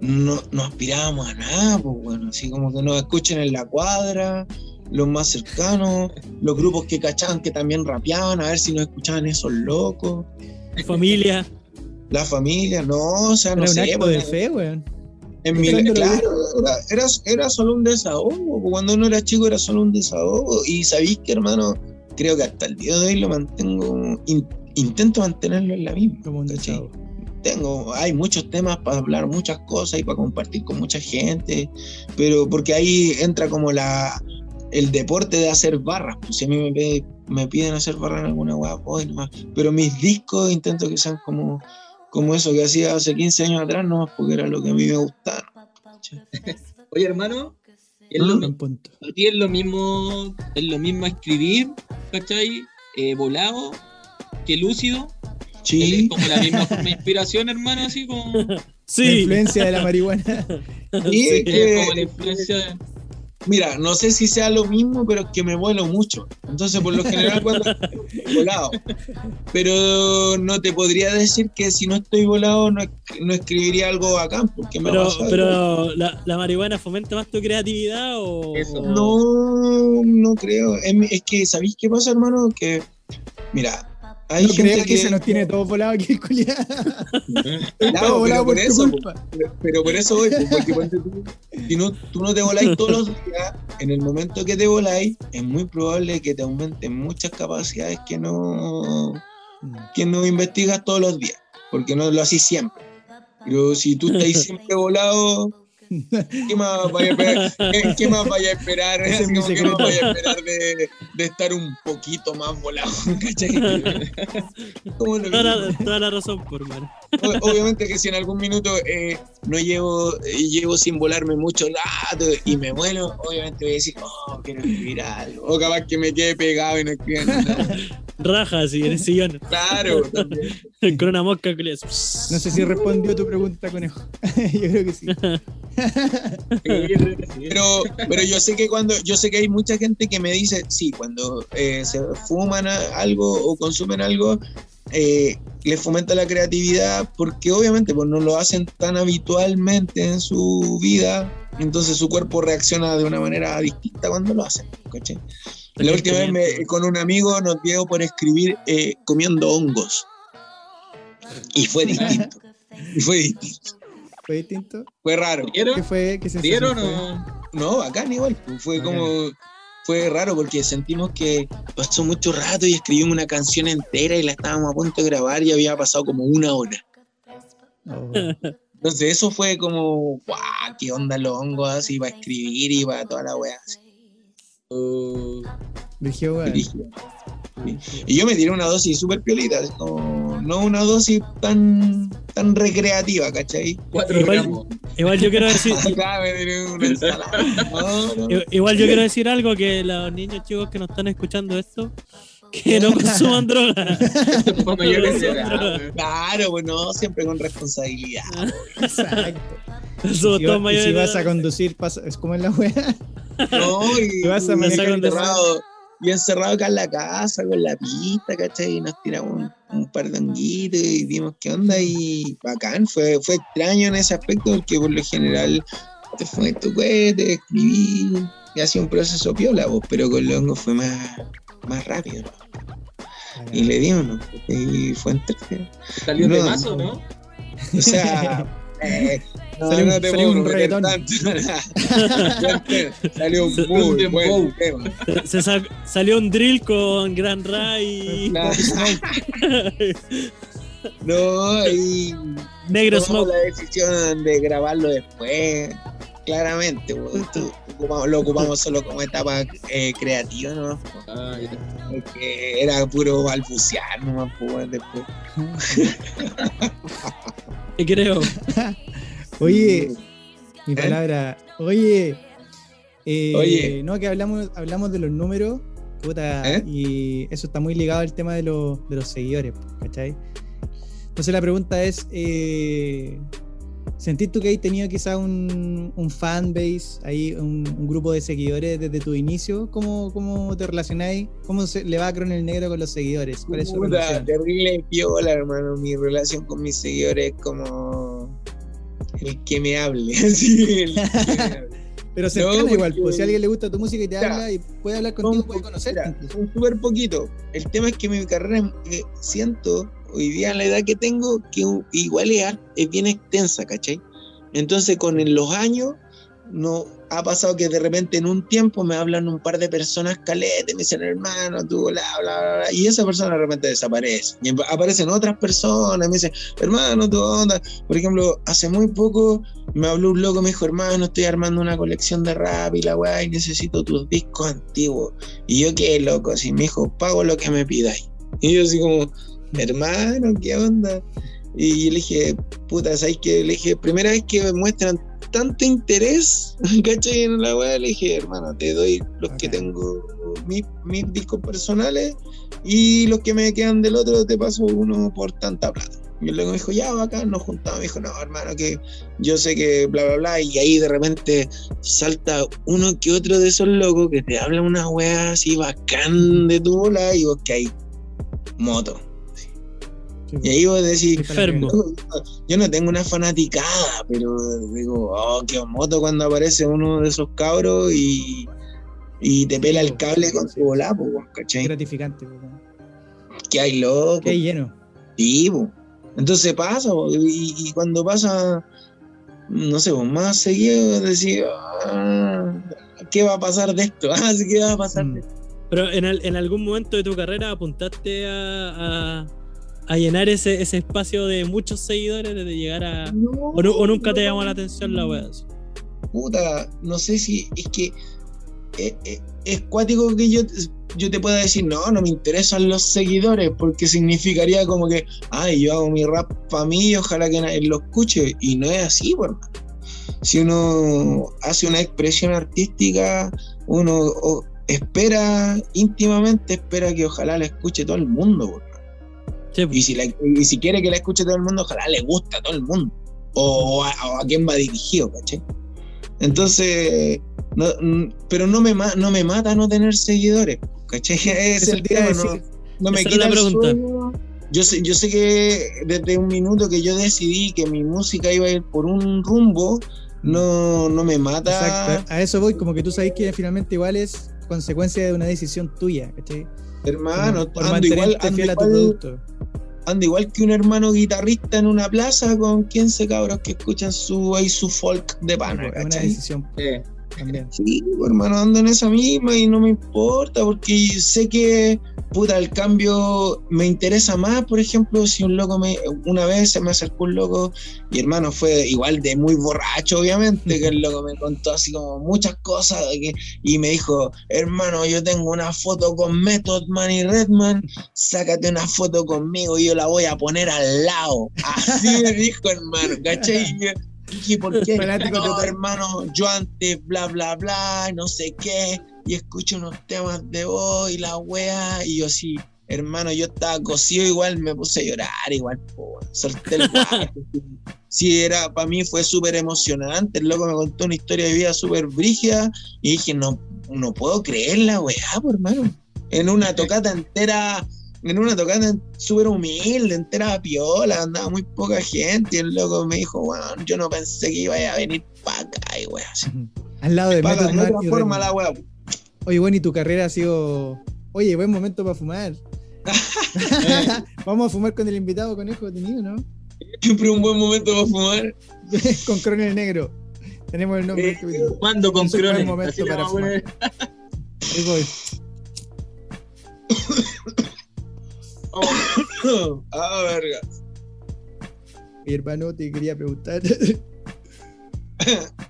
no, no aspirábamos a nada, pues bueno, así como que nos escuchen en la cuadra, los más cercanos, los grupos que cachaban que también rapeaban, a ver si nos escuchaban esos locos, Familia. la familia, no, o sea, Era no un sé, acto pues, de fe, weón. en mi, claro, era, era, era solo un desahogo, pues, cuando uno era chico era solo un desahogo, y sabéis que hermano, creo que hasta el día de hoy lo mantengo, in- intento mantenerlo en la misma. Tengo, hay muchos temas para hablar, muchas cosas y para compartir con mucha gente, pero porque ahí entra como la el deporte de hacer barras, pues si a mí me, me piden hacer barras en alguna weá, voy nomás, pero mis discos intento que sean como, como eso que hacía hace 15 años atrás, nomás porque era lo que a mí me gustaba. Oye, hermano, es lo, punto. a ti es lo mismo, es lo mismo escribir, ¿cachai? Eh, volado que lúcido. Es Sí, como la misma forma de inspiración, hermano, así como. La Sí. influencia de la marihuana. sí, es que- Es como la influencia de- Mira, no sé si sea lo mismo, pero es que me vuelo mucho. Entonces, por lo general, cuando estoy volado. Pero no te podría decir que si no estoy volado, no, no escribiría algo bacán, porque me Pero, pero ¿la, la marihuana fomenta más tu creatividad o.? Eso. No, no creo. Es que, ¿sabéis qué pasa, hermano? Que, mira, hay No creas que que. se nos tiene todo volado aquí, culiado. Claro, volado pero por eso, culpa. Pero, por eso voy, pues, porque tú, si no, tú no te voláis todos los días, en el momento que te voláis, es muy probable que te aumenten muchas capacidades que no, que no investigas todos los días, porque no lo hacís siempre. Pero si tú estás siempre volado, ¿qué más vaya a esperar? ¿Qué, qué más vaya a esperar? Ese es mi ¿Qué más vaya a esperar de, de estar un poquito más volado? ¿Cachai? Como lo Toda la, toda la razón, por hermano. O- Obviamente que si en algún minuto eh, no llevo, eh, llevo sin volarme mucho rato y me vuelo, obviamente voy a decir, oh, quiero escribir algo. O capaz que me quede pegado y no escriba nada. Raja así en el sillón. Claro, también. Con una mosca que le hace- No sé si respondió tu pregunta, conejo. Yo creo que sí. Pero, pero yo sé que cuando, yo sé que hay mucha gente que me dice, sí, cuando eh, se fuman algo o consumen algo, eh, les fomenta la creatividad porque obviamente pues, no lo hacen tan habitualmente en su vida, entonces su cuerpo reacciona de una manera distinta cuando lo hacen. ¿cachai? La última vez me- con un amigo nos dio por escribir eh, comiendo hongos. Y fue distinto. Y fue distinto. ¿Fue distinto? Fue raro. ¿Qué ¿Dieron? fue? ¿Qué sensación ¿Dieron fue? o.? No, bacán igual. pues, Fue Bacán. como. Fue raro porque sentimos que pasó mucho rato y escribimos una canción entera y la estábamos a punto de grabar y había pasado como una hora. Oh. Entonces eso fue como, guau, qué onda los hongos así para escribir y para toda la weá. así. Dije, weón. Brígido. Y yo me tiré una dosis súper piolita, como- no una dosis tan, tan recreativa, ¿cachai? Cuatro Igual- gramos. Igual yo quiero decir. No, no. igual yo quiero decir algo que los niños chicos que nos están escuchando esto, que no consuman droga. Edad, Nosotros- weón. Claro, pues no, siempre con responsabilidad. Exacto. Somos Y, todos va- y mayores si vas a conducir, pasa, es como en la wea. No, y, Te vas a manejar encerrado, y encerrado acá en la casa con la pista, ¿cachai? Y nos tiramos un, un par de honguitos y vimos qué onda y bacán, fue, fue extraño en ese aspecto porque por lo general te fue tu cohete, escribí y hacía un proceso piola, vos, pero con los hongos fue más, más rápido. Y le dimos, ¿no? Y fue entretenido. Salió No, de mazo, ¿no? O sea, eh, no, Salió un- no te salió puedo un reggaetón. tanto. salió un muy un buen tema. Se sa- salió un drill con Gran Ray No, y Negro Smoke. la decisión de grabarlo después. Claramente, esto lo ocupamos solo como etapa eh, creativa, ¿no? Ah. Porque era puro balbucear, nomás, pues, después. Y creo. Oye, mi ¿Eh? palabra. Oye. eh, Oye. No, que hablamos, hablamos de los números. Puta, ¿Eh? y eso está muy ligado al tema de, los de los seguidores, ¿cachai? Entonces la pregunta es, eh, ¿sentís tú que hay tenido quizá un, un fanbase, ahí un, un grupo de seguidores desde tu inicio? ¿Cómo, cómo te relacionáis? ¿Cómo se, le va a el Negro con los seguidores? ¿Cuál es su Puta, relación? terrible piola, hermano. Mi relación con mis seguidores es como el que me hable. Sí, el que me hable. Pero cercana porque- igual, pues si a alguien le gusta tu música y te habla y puede hablar contigo, puede conocerte. son súper poquito. El tema es que mi carrera, eh, siento, hoy día la edad que tengo, que igual es, es bien extensa, ¿cachai? Entonces, con los años, no ha pasado que de repente en un tiempo me hablan un par de personas caletes, me dicen, hermano, tú, bla, bla, bla, bla", y esa persona de repente desaparece. Y ap- aparecen otras personas, me dicen, hermano, tú, onda. Por ejemplo, hace muy poco me habló un loco, me dijo, hermano, estoy armando una colección de rap y la weá, y necesito tus discos antiguos. Y yo qué loco, así me dijo, pago lo que me pidáis. Y yo así como, hermano, ¿qué onda? Y yo le dije, puta, ¿sabes qué? Le dije, primera vez que me muestran tanto interés, ¿cachai? En la weá, le dije, hermano, te doy los que tengo, mis, mis discos personales, y los que me quedan del otro te paso uno por tanta plata. Y luego me dijo, ya, bacán, nos juntamos. Me dijo, no, hermano, que yo sé que bla, bla, bla. Y ahí de repente salta uno que otro de esos locos que te habla una weá así bacán de tu bola y vos que hay moto. Y ahí vos decís, Enfermo. yo no tengo una fanaticada, pero digo, oh, qué moto cuando aparece uno de esos cabros y, y te pela el cable con pues, Es ¿cachai? gratificante. pues, Que hay loco. Que hay lleno. Sí, po. entonces pasa, y, y cuando pasa, no sé, po, más seguido, decir, ah, ¿qué va a pasar de esto? Ah, ¿qué va a pasar de Mm. esto? Pero en, en algún momento de tu carrera apuntaste a, a- a llenar ese, ese espacio de muchos seguidores desde llegar a. O, nu- o nunca te llamó la atención la wea. Puta, no sé si es que es, es- es cuático que yo, yo te pueda decir, no, no me interesan los seguidores, porque significaría como que, ay, yo hago mi rap para mí y ojalá que nadie lo escuche. Y no es así, por. Si uno hace una expresión artística, uno o- espera íntimamente, espera que ojalá la escuche todo el mundo, por. Sí. Y si, la- y si quiere que la escuche todo el mundo, ojalá le guste a todo el mundo. O a, o a quién va dirigido, ¿cachai? Entonces, no, pero no me, no me mata no tener seguidores, ¿cachai? Es el te iba a tema, no, me quita la el pregunta. sueño. Yo sé, yo sé que desde un minuto que yo decidí que mi música iba a ir por un rumbo, no, no me mata. Exacto. A eso voy, como que tú sabes que finalmente igual es consecuencia de una decisión tuya, ¿cachai? Hermano, por ando igual, ando fiel a tu igual- producto. ando igual que un hermano guitarrista en una plaza con 15 cabros que escuchan su, ahí su folk de pana, Es una decisión Eh, también. Sí, pues, hermano, ando en esa misma y no me importa porque sé que puta, el cambio me interesa más, por ejemplo, si un loco me, una vez se me acercó un loco y hermano fue igual de muy borracho, obviamente, que el loco me contó así como muchas cosas de que- y me dijo, hermano, yo tengo una foto con Method Man y Redman, sácate una foto conmigo y yo la voy a poner al lado. Así me dijo, hermano, ¿cachai? Y ¿por qué? No, hermano, yo antes, bla, bla, bla, no sé qué, y escucho unos temas de voz y la wea, y yo sí, hermano, yo estaba cosido igual, me puse a llorar igual, po, solté el. Sí, era, para mí fue súper emocionante, el loco me contó una historia de vida súper brígida, y dije, no, no puedo creer la weá, po, hermano. En una tocata entera, en una tocata súper humilde, entera piola, andaba muy poca gente, y el loco me dijo, bueno, yo no pensé que iba a venir para acá, y weá, así. Al lado de de otra forma la weá. Oye, bueno, y tu carrera ha sido. Oye, buen momento para fumar. Vamos a fumar con el invitado conejo tenido, ¿no? Siempre un buen momento para fumar. con Coronel Negro. Tenemos el nombre Eh, con Es un buen momento para. Ahí voy. ah, verga. Mi hermano te quería preguntar.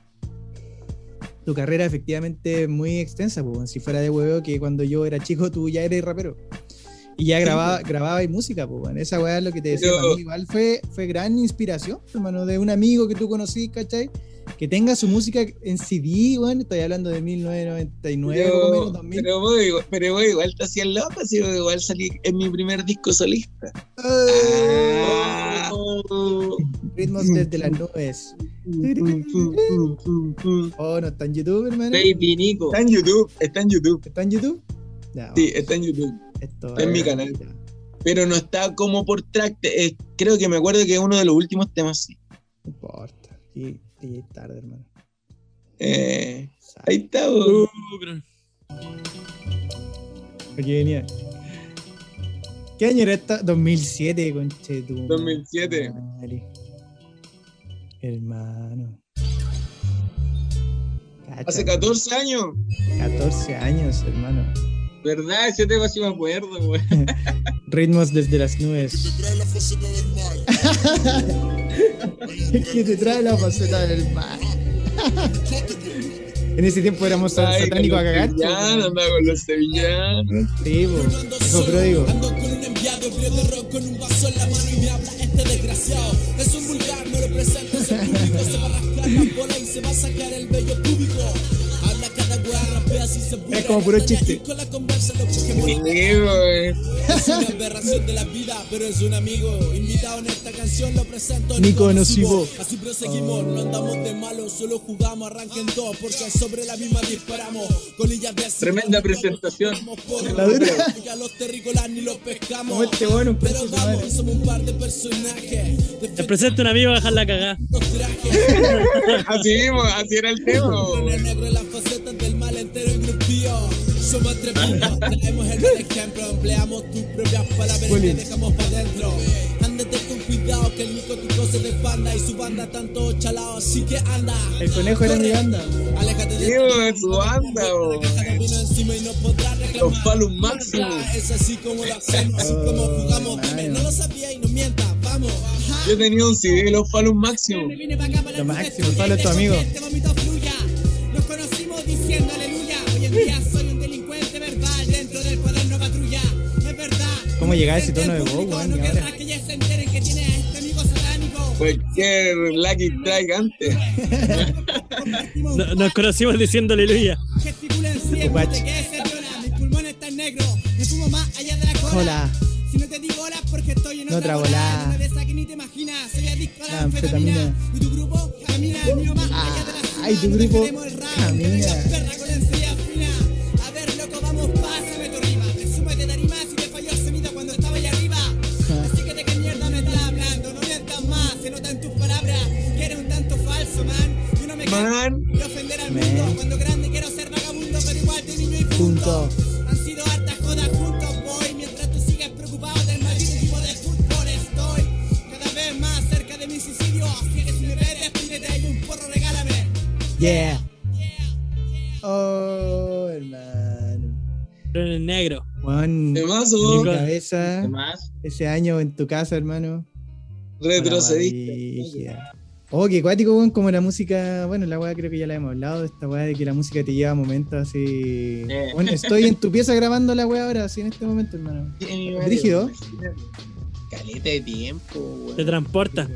tu carrera efectivamente muy extensa, pues, si fuera de huevo que cuando yo era chico tú ya eres rapero. Y ya grababa, grababa y música, pues, bueno. esa weá es lo que te decía. Pero- para mí igual fue, fue gran inspiración, hermano, de un amigo que tú conocí, ¿cachai? Que tenga su música en CD, bueno, estoy hablando de 1999, poco menos, Pero, 2000. pero, vos, igual- pero vos igual te hacías loco, si igual salí en mi primer disco solista. Ah, Oh, ritmos desde las nubes. Oh, no está en YouTube, hermano. Baby Nico. Está en YouTube, está en YouTube. ¿Está en YouTube? Ya, Sí, está en YouTube. Esto, está en mi canal. ya. Pero no está como por track. eh, creo que me acuerdo que es uno de los últimos temas, sí. No importa. Y, y tarde, hermano. Eh, ahí está, vos. Aquí venía. ¿Qué año era esta? 2007, conche tu 2007. madre. Hermano. Cacha, Hace 14 años. 14 años, hermano. ¿Verdad? Ese tema sí me acuerdo, güey. Ritmos desde las nubes. que te trae la faceta del mal. en ese tiempo éramos Ay, satánicos a cagar. sevillanos, andaba con los sevillanos. Sí. Hijo pródigo. Ando con un enviado ebrio de rock con un vaso en la mano y me habla este desgraciado. Es un vulgar, presentes en público. Se va a rascar la bola y se va a sacar el vello público. Es como puro chiste. Sí. Es una aberración de la vida, pero es un amigo. Invitado en esta canción lo presento. Nico Nocivo. Así proseguimos, no andamos de malo, solo jugamos, arranquen dos, porque sobre la misma disparamos. Colillas de Tremenda presentación. La dura. Ya los terrícolas ni los pescamos. Como este bueno, Pero vamos, somos un par de personajes. Te presento un amigo a dejar la cagada. Así mismo, así era el tema. Somos atrevidos, traemos el mal ejemplo. Empleamos tus propias palabras y te dejamos para adentro. Ándate con cuidado que el Nico y su banda tanto chalao. Así que anda. El conejo era mi banda. Aléjate de su banda, encima y no podrás reclamar. Los palos máximos. Es así como lo hacemos, así como jugamos. Dime, no lo sabía y no mientas, vamos. Yo tenía un CD de los palos máximos. Lo máximo, Pablo es tu amigo. Este. Nos conocimos diciendo aleluya. Hoy en día soy ¿Cómo llegaba ese tono de voz, weón? No Y ahora. querrá que ya se enteren que tiene a este amigo satánico. Cualquier Lucky Strike antes. No- nos conocimos diciendo aleluya. Gesticulen siempre, Guach. te quedes seriona. Mis pulmones están negros. Me fumo más allá de la cola. Hola. Si no te digo hola es porque estoy en otra volada. No me des a que ni te imaginas. Soy adicto a la La anfetamina. anfetamina. Y tu grupo camina mío más allá de la cima. Ay, tu grupo queremos el rap, camina. Y Punto. punto. Han sido hartas jodas juntos, voy. Mientras tú sigues preocupado del maldito de fútbol, estoy cada vez más cerca de mi suicidio. Así que si me ves, despídete y un porro regálame. Yeah. Oh, hermano. Pero en el negro. Juan, De mazo, cabeza, ¿Qué más? ese año en tu casa, hermano. retrocediste. Oh, qué cuático, weón, como la música, bueno, la weá creo que ya la hemos hablado, de esta weá de que la música te lleva a momentos así. Eh. Bueno, estoy en tu pieza grabando la weá ahora, así en este momento, hermano. Brígido. Caleta de tiempo, weón. Te transporta.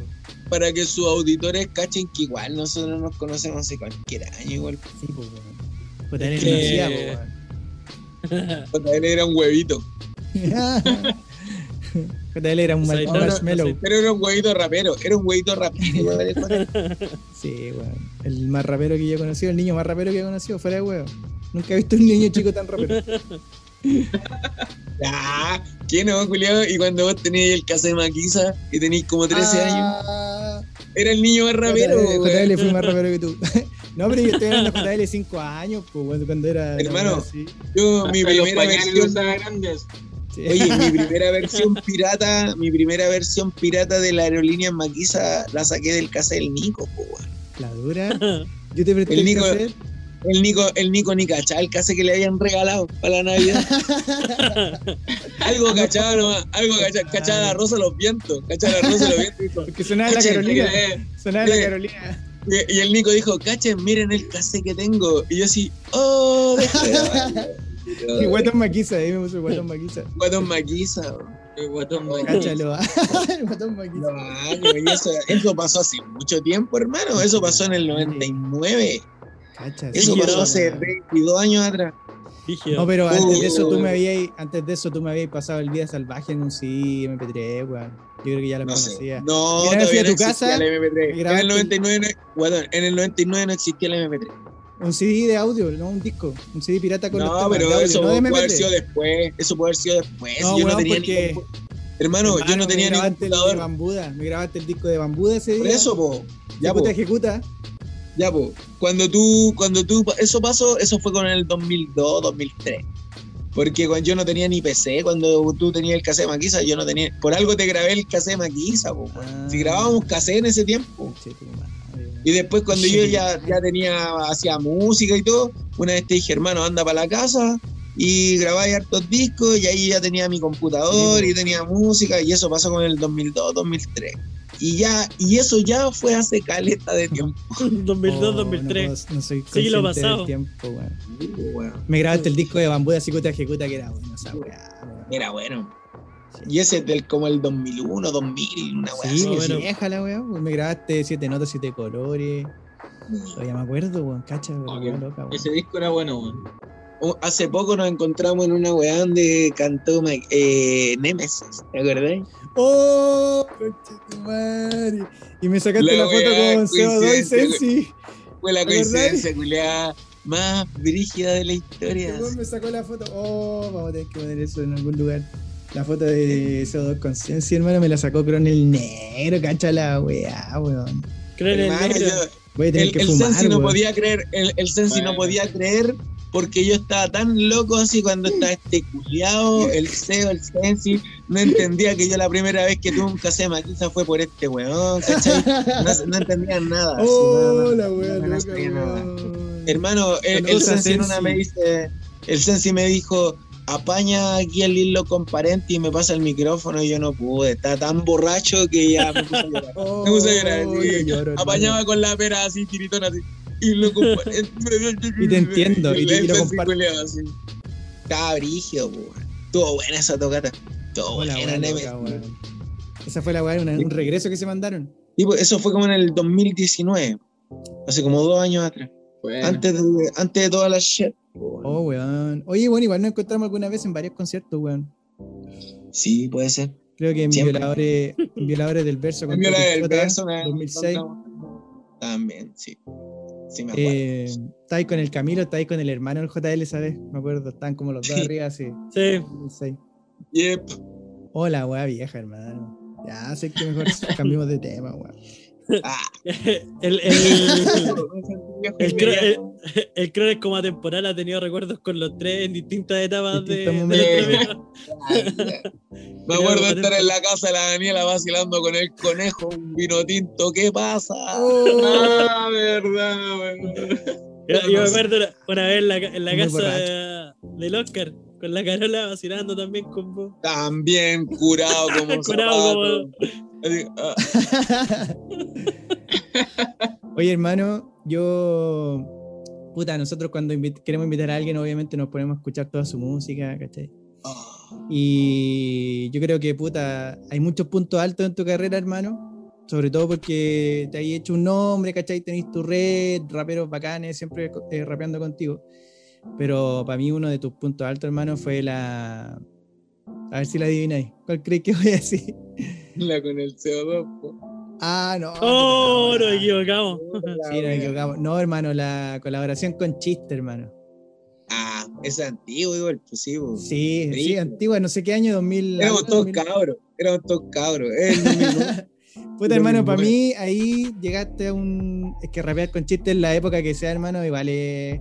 Para que sus auditores cachen que igual nosotros nos conocemos hace cualquier año, igual. Sí, pues, weón. Pues. JL era un huevito. JL era un mal-. Pero era un huevito rapero. Era un huevito rapero. Sí, weón. El más rapero que yo he conocido, el niño más rapero que he conocido, fuera de huevo. Nunca he visto un niño chico tan rapero. Ah, ¿qué no, culiao? Y cuando vos tenías el caso de Maquisa y tenías como 13 años, Ah, era el niño más rapero, JL. JL fue más rapero que tú. No, pero yo estoy hablando de JL 5 años, pues, cuando- cuando era. Hermano. Yo, mi Hasta los primera pañales versión. grandes. Sí. Oye, mi primera versión pirata, mi primera versión pirata de la aerolínea Maquisa la saqué del casa del Nico, po. La dura. Yo te presté El el, Nico-. El Nico, el Nico ni cachaba el cassette que le habían regalado para la Navidad. algo cachaba nomás, algo cachaba, cachaba la rosa los vientos, cachaba la rosa los vientos. dijo, Porque sonaba la "Cachen, Carolina. eh". Sonaba la. Carolina. Y, el Nico dijo, cachen, miren el cassette que tengo. Y yo así, oh, grabarlo". Y Guatón Maquisa, ahí me puso Guatón Maquisa. Guatón. El guatón muy- Cáchalo. el Guatón Maquisa. No, y eso, eso pasó hace mucho tiempo, hermano. Eso pasó en el 99. Cacha, Eso sí, pasó no, hace no. 22 años atrás. No, pero antes de eso tú Uh. me habías, antes de eso tú me habías pasado el Vida Salvaje en un CD MP3, weón. Yo creo que ya lo No sé. conocía. No, Mira, fui a no tu casa, el MP3. me En el 99, no- en el 99 no existía el MP3. Un CD de audio, no un disco. Un CD pirata con No, pero eso no de puede haber MP3. sido después. Eso puede haber sido después. No, yo no weón, tenía porque- ni compu- Hermano, yo no tenía ni el de computador. Bambuda. Me grabaste el disco de Bambuda ese día. Por eso, po. Ya, po. Ejecuta, ejecuta. Ya, po. Cuando tú, cuando tú, eso pasó, eso fue con el 2002, 2003. Porque cuando yo no tenía ni PC, cuando tú tenías el cassette de Maquisa, yo no tenía. Por algo te grabé el cassette de Maquisa, po. Ah. Si grabábamos cassette en ese tiempo. Madre. Y después cuando yo ya, ya tenía, hacía música y todo, una vez te dije, hermano, anda para la casa y grabáis hartos discos y ahí ya tenía mi computador Sí, y tenía música y eso pasó con el 2002, 2003. Y ya, y eso ya fue hace caleta de tiempo. 2002, Oh, 2003. No, puedo- no soy Sí, lo consciente del pasado. tiempo, weón. Me grabaste el disco de Bambuda, Ejecuta, ejecuta, que era bueno weón. Era bueno. Y ese es del como el 2001, 2000, una weá Sí, así. bueno. vieja la weá. Me grabaste siete notas, siete colores. Todavía me acuerdo, weón. Cacha, weón. Ok. weá loca, weón. Ese disco era bueno, weón. Oh, Hace poco nos encontramos en una weá donde cantó eh, Nemesis, ¿te acordás? ¡Oh! madre. Y me sacaste La la, foto con CO2 y Sensi. Fue la coincidencia, culiada, más brígida de la historia. Weón me sacó la foto. Oh, vamos a tener que poner eso en algún lugar. La foto de CO2 con Sensi, hermano, me la sacó el negro. Cacha la weá, weón. Creo en el Hermano, negro. Voy a tener el, que el fumar, Sensi no weón. podía creer, el, el Sensi no podía creer porque yo estaba tan loco así cuando estaba este culiado, el CEO, el Sensi, no entendía que yo la primera vez que tuve un cassette maquiza fue por este weón, ¿cachai? No, no entendían nada. Oh, no, no, la weá, no, no. Hermano, el, el Sensi en una me dice, el Sensi me dijo, apaña aquí el hilo comparente y me pasa el micrófono y yo no pude, estaba tan borracho que ya me puse a llorar. Oh, Me puse a llorar, yo sí. lloro, hermano. Apañaba con la pera así, tiritona así. Y lo comparente. Y te entiendo, y te- culiao así. Estaba brígido. Estuvo buena esa tocata. Estuvo buena, weón. Esa fue la weá, un regreso que se mandaron. Y pues, eso fue como en el 2019. Hace como dos años atrás. Bueno, Antes de, antes de toda la shit. Oh, weón. Oye, bueno, igual nos encontramos alguna vez en varios conciertos, weón. Sí, puede ser. Creo que en Siempre. Violadores, en Violadores del Verso la Toti del verso, una vez 2006. contamos. También, sí. Sí, me acuerdo. Eh, está ahí con el Camilo, está ahí con el hermano del JL, ¿sabes? Me acuerdo, están como los dos Sí. arriba. Sí. 2006. Yep. Hola, weá vieja, hermano. Ya sé que mejor cambiemos de tema, weón. El, el, el, como atemporal ha tenido recuerdos con los tres en distintas etapas de. Me acuerdo de estar en la casa de la Daniela vacilando con el conejo, un vino tinto. ¿Qué pasa? Oh. Ah, verdad. Yo, yo me acuerdo una, una vez en la, casa de- del Oscar, con la Carola vacilando también con vos. También curado como Curado. Así, ah, Oye, hermano, yo. Puta, nosotros cuando invi- queremos invitar a alguien, obviamente nos ponemos a escuchar toda su música, ¿cachai? ah. Y yo creo que, puta, hay muchos puntos altos en tu carrera, hermano. Sobre todo porque te has hecho un nombre, ¿cachai? Tenés tu red, raperos bacanes, siempre eh, rapeando contigo. Pero para mí uno de tus puntos altos, hermano, fue la... A ver si la adivináis. ¿Cuál crees que voy a decir? La con el CO2. po. Ah, no. ¡Oh! Nos no. equivocamos. Sí, nos equivocamos. No, hermano, la colaboración con Chiste, hermano. Ah, es antiguo igual, pues sí. Sí, sí, antigua, no sé qué año, 2000. Éramos todos 2000. cabros, éramos todos cabros. 2001. Puta, hermano, para 2009. mí ahí llegaste a un. Es que rapear con Chiste en la época que sea, hermano, y vale.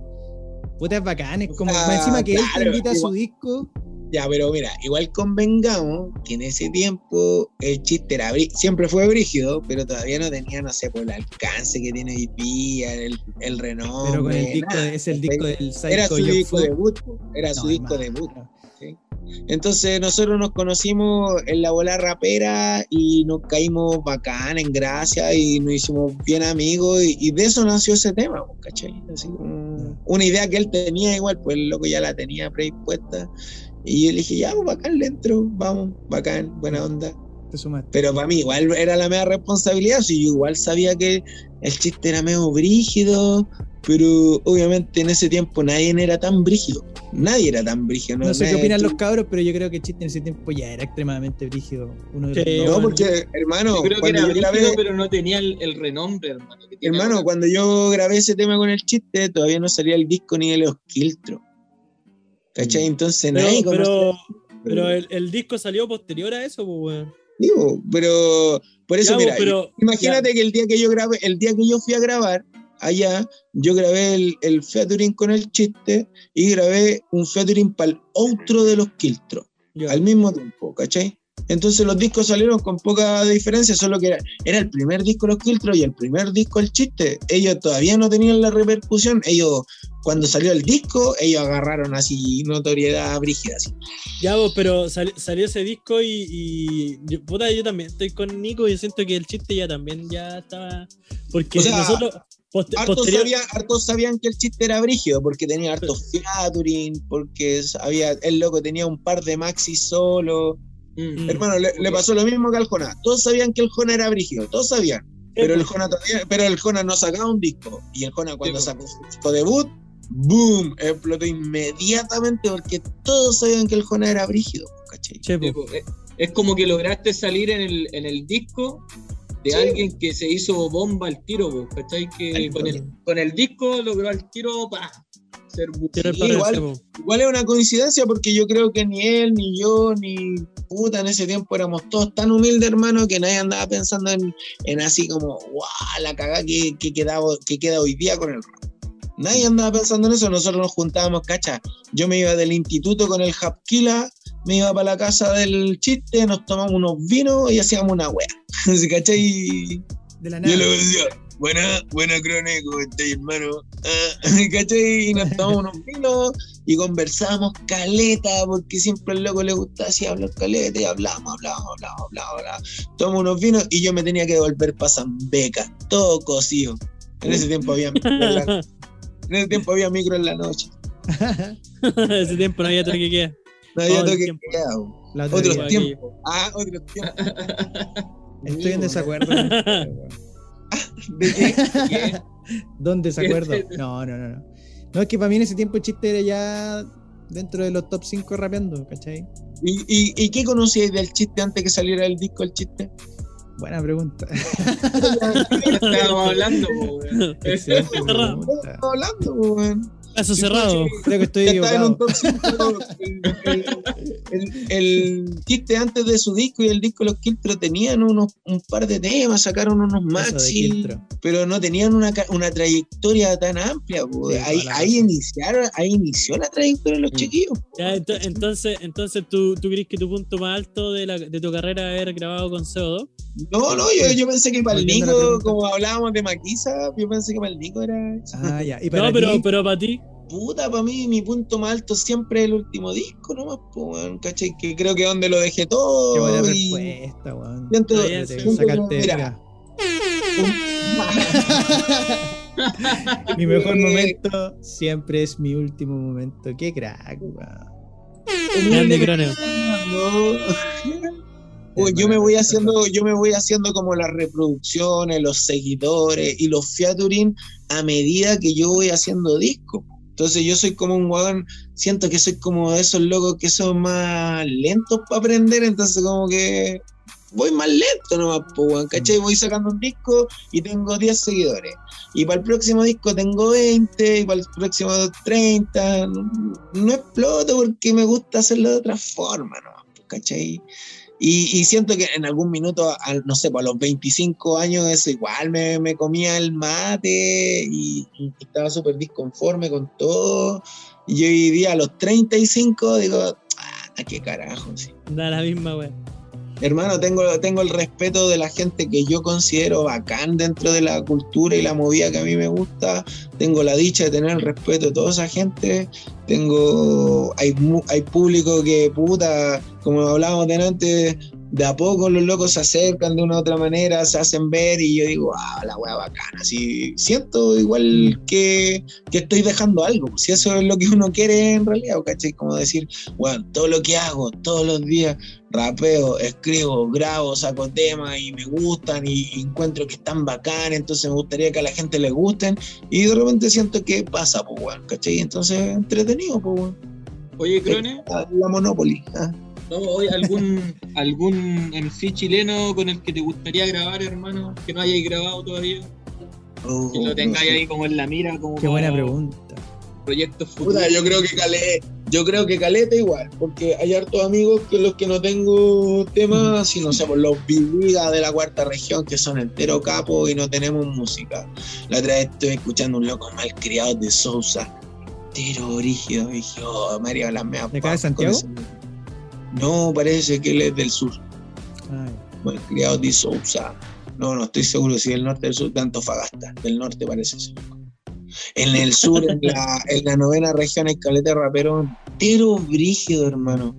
Puta, es bacán. Es como. Ah, encima que él te invita a su disco. Ya, pero mira, igual convengamos que en ese tiempo el chiste era siempre fue brígido, pero todavía no tenía, no sé, por el alcance que tiene hoy día, el, el renombre. Pero con el disco, nada. de- es el disco del Psycho Era su disco debut, era su No, disco hermano. Entonces nosotros nos conocimos en la bola rapera y nos caímos bacán, en gracia y nos hicimos bien amigos y, y de eso nació ese tema, pues, ¿cachai? Así como una idea que él tenía igual, pues el loco ya la tenía predispuesta y yo le dije, ya, pues bacán, le entro, vamos, bacán, buena onda. Te. Pero para mí igual era la media responsabilidad, si yo igual sabía que el chiste era medio brígido, pero obviamente en ese tiempo nadie era tan brígido. Nadie era tan brígido. No sé qué opinan los cabros, pero yo creo que Chiste en ese tiempo ya era extremadamente brígido. Uno de los Sí, dos. No, bueno. porque, hermano, Yo creo que cuando era yo grabé, pero no tenía el, el renombre, hermano. que tiene hermano, ahora. cuando yo grabé ese tema con el chiste, todavía no salía el disco ni de los Kiltro. ¿Cachai? Entonces Pero, nadie pero, conocía- pero el, el disco salió posterior a eso, pues, weón. Digo, pero por eso, Ya, mira, pero- imagínate que el día que yo grabé, el día que yo fui a grabar allá, yo grabé el, el featuring con el chiste y grabé un featuring para el outro de los Kiltro. Ya. al mismo tiempo, ¿cachai? Entonces los discos salieron con poca diferencia, solo que era, era el primer disco Los Kiltros y el primer disco El Chiste. Ellos todavía no tenían la repercusión. Ellos, cuando salió el disco, ellos agarraron así notoriedad brígida. Así. Ya, vos, pero sal- salió ese disco y, y yo, puta, yo también estoy con Nico y siento que el chiste ya también ya estaba. Porque O sea, nosotros, poste- Hartos, posterior, sabían, hartos sabían que el chiste era brígido porque tenía hartos featuring, porque había, el loco tenía un par de maxi solo. Mm. Hermano, le, le pasó lo mismo que al Jona. Todos sabían que el Jona era brígido, todos sabían. Pero el Jona todavía, pero el Jona no sacaba un disco. Y el Jona cuando Sí, sacó su disco debut, boom, explotó inmediatamente porque todos sabían que el Jona era brígido, ¿cachai? Po, es- como que lograste salir en el, en el disco de Sí. alguien que se hizo bomba al tiro, ¿cachai? Que con el, con el disco logró al tiro pa, ser el Sí, igual. Igual es una coincidencia porque yo creo que ni él, ni yo, ni puta en ese tiempo éramos todos tan humildes, hermano, que nadie andaba pensando en, en así como, guau, la cagada que, que, queda, que queda hoy día con el rap. Nadie andaba pensando en eso, nosotros nos juntábamos, cacha. Yo me iba del instituto con el Japkila, me iba para la casa del chiste, nos tomamos unos vinos y hacíamos una wea. ¿Cachai? De la Yo le nada. decía, buena, buena crónica, ¿cómo estáis, hermano? Ah, ¿Cachai? Y nos tomamos unos vinos y conversábamos caleta, porque siempre al loco le gustaba así hablar caleta y hablábamos, hablábamos, hablábamos, hablábamos, hablábamos. Tomamos unos vinos y yo me tenía que devolver para Zambeca, todo cocido. En ese tiempo había en en ese tiempo había micro en la noche. ese tiempo no había otra que queda. No había Todo el toque. La otra Otros tiempos. Ah, otros tiempos. Estoy en desacuerdo. con ustedes, weón. ¿De qué? ¿Qué? ¿Dónde desacuerdo? No, no, no, no. No, es que para mí en ese tiempo el chiste era ya dentro de los top 5 rapeando, ¿cachai? ¿Y, y, y qué conocíais del chiste antes que saliera el disco el chiste? Buena pregunta. Estábamos hablando, po, weón. Estamos hablando, weón. Caso cerrado. Creo que estoy en un equivocado. top 5. El, el- el chiste antes de su disco y el disco Los Kiltro tenían unos, un par de temas, sacaron unos maxi, pero no tenían una, una trayectoria tan amplia. Sí, ahí, ahí iniciaron, ahí inició la trayectoria de los Mm. chiquillos. Ya, ento- entonces, entonces ¿tú, ¿tú crees que tu punto más alto de, la, de tu carrera es haber grabado con CO2? No, no, yo, yo pensé que para el Nico, como hablábamos de Maquisa, yo pensé que para el Nico era. Ah, ya. Y para No, pero, ti, pero para ti. puta, para mí mi punto más alto siempre es el último disco, nomás, weón, ¿cachai? Que creo que es donde lo dejé todo. Qué buena y respuesta, weón. mira, mira. Mi mejor Eh, momento siempre es mi último momento. Qué crack, weón. Grande Crono. Yo me voy haciendo, yo me voy haciendo como las reproducciones, los seguidores y los featuring a medida que yo voy haciendo discos. Entonces yo soy como un weón, siento que soy como de esos locos que son más lentos para aprender, entonces como que voy más lento nomás, pues, ¿cachai? Voy sacando un disco y tengo 10 seguidores. Y para el próximo disco tengo 20, y para el próximo 30. No, no exploto porque me gusta hacerlo de otra forma, pues, ¿cachai? Y, siento que en algún minuto, no sé, pues, a los 25 años, eso igual me, comía el mate y, estaba súper disconforme con todo. Y hoy día a los 35 digo, ah, qué carajo, sí. Da la misma, weón. Hermano, tengo, tengo el respeto de la gente que yo considero bacán dentro de la cultura y la movida que a mí me gusta. Tengo la dicha de tener el respeto de toda esa gente. Tengo. Hay, hay público que, puta, como hablábamos de antes, de a poco los locos se acercan de una u otra manera, se hacen ver y yo digo, ah, la wea bacana. Así, siento igual que, que estoy dejando algo. Si eso es lo que uno quiere en realidad, ¿cachai? Como decir, bueno, todo lo que hago todos los días rapeo, escribo, grabo, saco temas y me gustan y, y encuentro que están bacán, entonces me gustaría que a la gente le gusten y de repente siento que pasa, pues, weón, ¿cachai? Entonces, entretenido, pues, weón. Oye, Crone, La, Monopoly. ¿ah? ¿no? Hoy algún, algún MC chileno con el que te gustaría grabar, hermano, que no hayáis grabado todavía, Oh, que lo tengáis ahí como en la mira, como Qué buena pregunta. proyectos futuros. Puta, yo creo que calé, yo creo que caleta igual, porque hay hartos amigos que los que no tengo temas, si no por los Vivigas de la cuarta región, que son entero capo y no tenemos música. La otra vez estoy escuchando un loco mal criado de Sousa, entero brígido, y dije, oh, María, las meas ¿De acá de Santiago? ese- No, parece que él es del sur, Ay, mal criado de Sousa. No, no estoy seguro si del norte del sur, de Antofagasta, del norte parece ser. En el sur, en la, en la novena región, hay caleta de rapero entero brígido, hermano.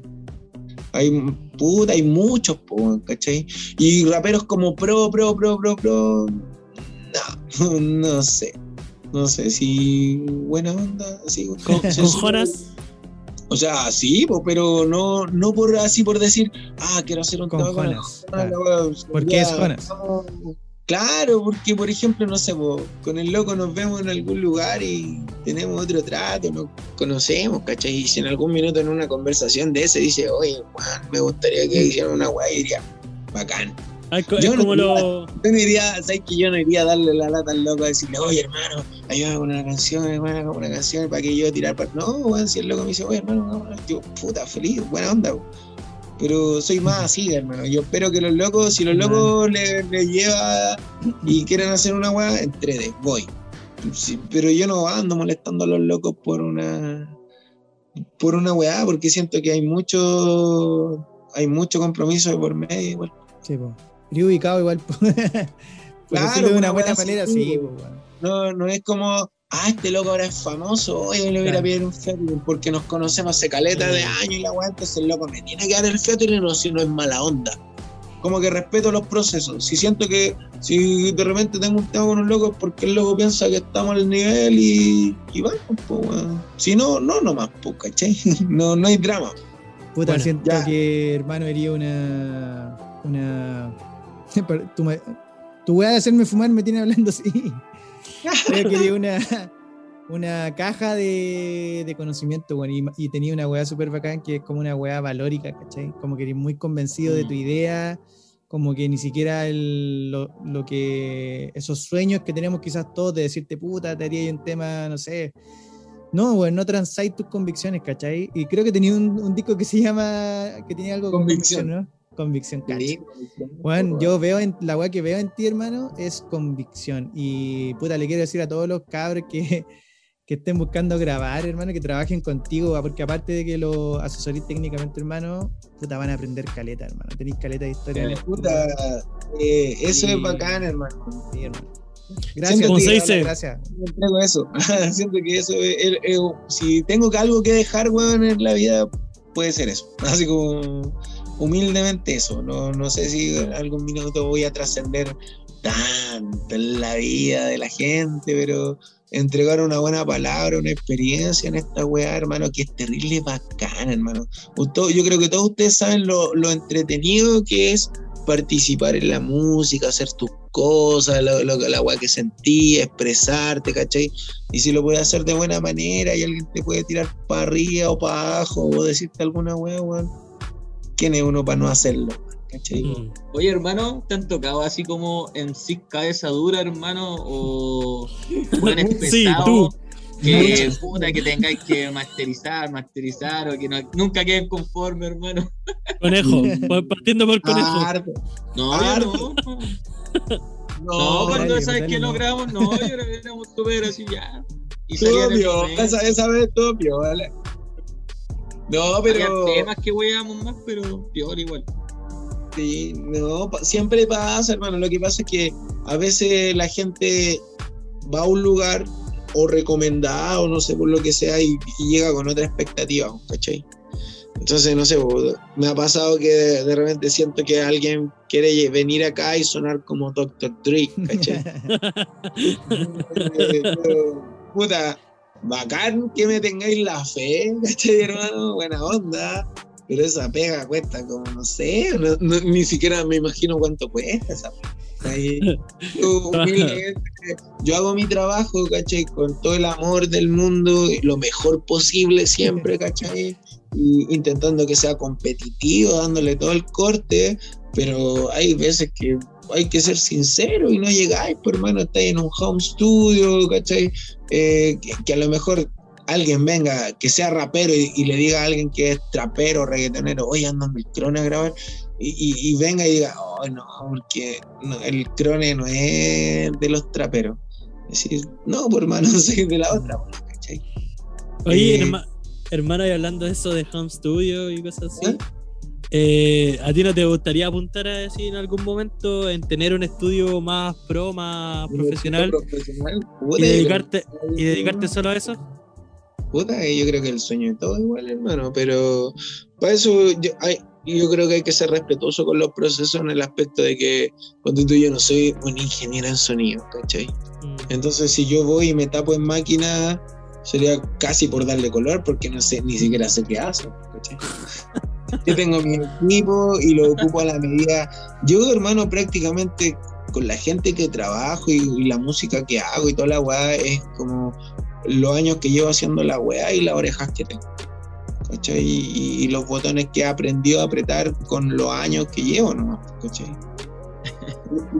Hay, puta, hay muchos, po, ¿cachai? Y raperos como pro, pro, pro, pro, pro. No, no sé. No sé si buena onda, así. Con, con. Jonas. O sea, sí, po, pero no, no por así por decir, ah, quiero hacer un Con con Jonas, claro. la wea, ¿Por qué ya, es Jonas? no. Claro, porque por ejemplo, no sé, po, con el loco nos vemos en algún lugar y tenemos otro trato, nos conocemos, ¿cachai? Y si en algún minuto en una conversación de ese dice, oye, Juan, me gustaría que hicieran una weá, y diría, bacán. Ah, Yo no como lo. Yo no iría, ¿sabes que yo no iría a darle la lata al loco a decirle, oye hermano, ayúdame con una canción, hermano, con una canción para que yo tirar para. No, si el loco me dice, oye hermano, no, no", yo, puta, feliz, buena onda. Pero soy más así, hermano. Yo espero que los locos, si los locos les les lleva y quieren hacer una weá, entrete, voy. Sí, pero yo no ando molestando a los locos por una por una weá, porque siento que hay mucho hay mucho compromiso de por medio igual. sí, po. Iría ubicado igual. Claro, de una buena manera, sí, po. No, no es como, ah, este loco ahora es famoso, oye, le voy a ir a Claro. pedir un featuring porque nos conocemos hace caleta de años y la weá, entonces el loco me tiene que dar el featuring o si no es mala onda. Como que respeto los procesos. Si siento que, si de repente tengo un tema con un loco es porque el loco piensa que estamos al nivel y, y vamos, pues, weón. Si no, no nomás, pues, ¿cachai? No, no hay drama. Puta, Bueno, siento ya. que, hermano, haría una. Una. Tu, tu weá de hacerme fumar me tiene hablando así. Creo que haría una. Una caja de, de conocimiento, weón. Y, y tenía una weá súper bacán que es como una weá valórica, ¿cachai? Como que eres muy convencido de tu idea. Como que ni siquiera el- lo, lo que. Esos sueños que tenemos quizás todos de decirte puta, te haría yo un tema, no sé, no, güey, no transáis tus convicciones, ¿cachai? Y creo que tenía un, un disco que se llama, que tenía algo con Convicción. convicción, ¿no? Convicción. Sí, Juan, yo veo en, la weá que veo en ti, hermano, es convicción. Y puta, le quiero decir a todos los cabros que, que estén buscando grabar, hermano, que trabajen contigo, porque aparte de que lo asesorís técnicamente, hermano, puta, van a aprender caleta, hermano. Tenéis caleta de historia. Puta, eh, eso Sí. es bacán, hermano. Sí, hermano. Gracias, que- tío, dice? Gracias. Eso. Siento que eso es, es- es- si tengo que algo que dejar, weón, en la vida, puede ser eso. Así como humildemente eso. No, no sé si algún minuto voy a trascender tanto en la vida de la gente, pero entregar una buena palabra, una experiencia en esta weá, hermano, que es terrible bacana, hermano. Yo creo que todos ustedes saben lo, lo entretenido que es participar en la música, hacer tus cosas, lo, lo- la weá que sentí, expresarte, ¿cachai? Y si lo puedes hacer de buena manera y alguien te puede tirar para arriba o para abajo o decirte alguna weá, weón, ¿quién es uno para no hacerlo? ¿Cachai? Mm. Oye, hermano, ¿te han tocado así como en sí cabeza dura, hermano? O Sí, tú. Que puta que tengáis que masterizar, masterizar, o que no- nunca queden conforme, hermano. Conejo, pa- partiendo por conejo. No, Ah, no. No, No, cuando sabes dale, que no. logramos, no, yo éramos súper así ya. Y todo momento. esa, esa vez todo piola. No, Había pero temas que weábamos más, pero peor igual. sí, no, siempre pasa, hermano. Lo que pasa es que a veces la gente va a un lugar o recomendado, no sé, por lo que sea, y, y llega con otra expectativa, ¿cachai? Entonces, no sé, me ha pasado que de, de repente siento que alguien quiere venir acá y sonar como Dr. Dre, ¿cachai? Pero, puta, bacán que me tengáis la fe, ¿cachai, hermano? Buena onda. Pero esa pega cuesta como, no sé, no- no- ni siquiera me imagino cuánto cuesta esa pega. Yo, yo hago mi trabajo, ¿cachai? Con todo el amor del mundo, y lo mejor posible siempre, ¿cachai? Y intentando que sea competitivo, dándole todo el corte, pero hay veces que hay que ser sincero y no llegáis, pues hermano, estáis en un home studio, ¿cachai? Eh, que, que a lo mejor alguien venga, que sea rapero y, y le diga a alguien que es trapero, reggaetonero, oye, ando en el crone a grabar, y, y- y venga y diga, oh, no, porque no, el crone no es de los traperos. Es decir, no, pues hermano, soy de la otra, pues, ¿cachai? Oye, Eh, herma- hermano, y hablando de eso de home studio y cosas así, ¿Eh? eh, ¿a ti no te gustaría apuntar a así en algún momento en tener un estudio más pro, más profesional profesional, y puta, dedicarte, y dedicarte solo a eso? Puta, yo creo que el sueño de todo igual, hermano, pero para eso yo, hay- yo creo que hay que ser respetuoso con los procesos en el aspecto de que cuando tú yo no soy un ingeniero en sonido, ¿cachai? Mm. Entonces si yo voy y me tapo en máquina, sería casi por darle color, porque no sé, ni siquiera sé qué hace. Yo tengo mi equipo y lo ocupo a la medida. Yo, hermano, prácticamente con la gente que trabajo y, la música que hago y toda la weá, es como los años que llevo haciendo la weá y las orejas que tengo. ¿Cachai? Y, y los botones que he aprendido a apretar con los años que llevo nomás, ¿cachai?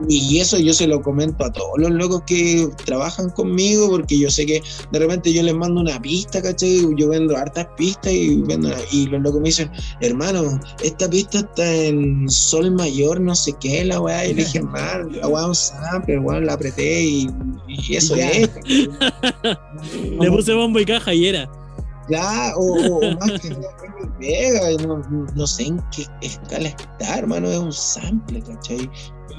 Y eso yo se lo comento a todos los locos que trabajan conmigo, porque yo sé que de repente yo les mando una pista, ¿cachai? Yo vendo hartas pistas y, vendo, y los locos me dicen, hermano, esta pista está en sol mayor, no sé qué, la weá. Y le dije, man, la weá un sample, weón, la apreté y, y eso Ya. es. Le puse bombo y caja y era. Ya, o, más que Vega, no, no sé en qué escala está, hermano, es un sample, ¿cachai?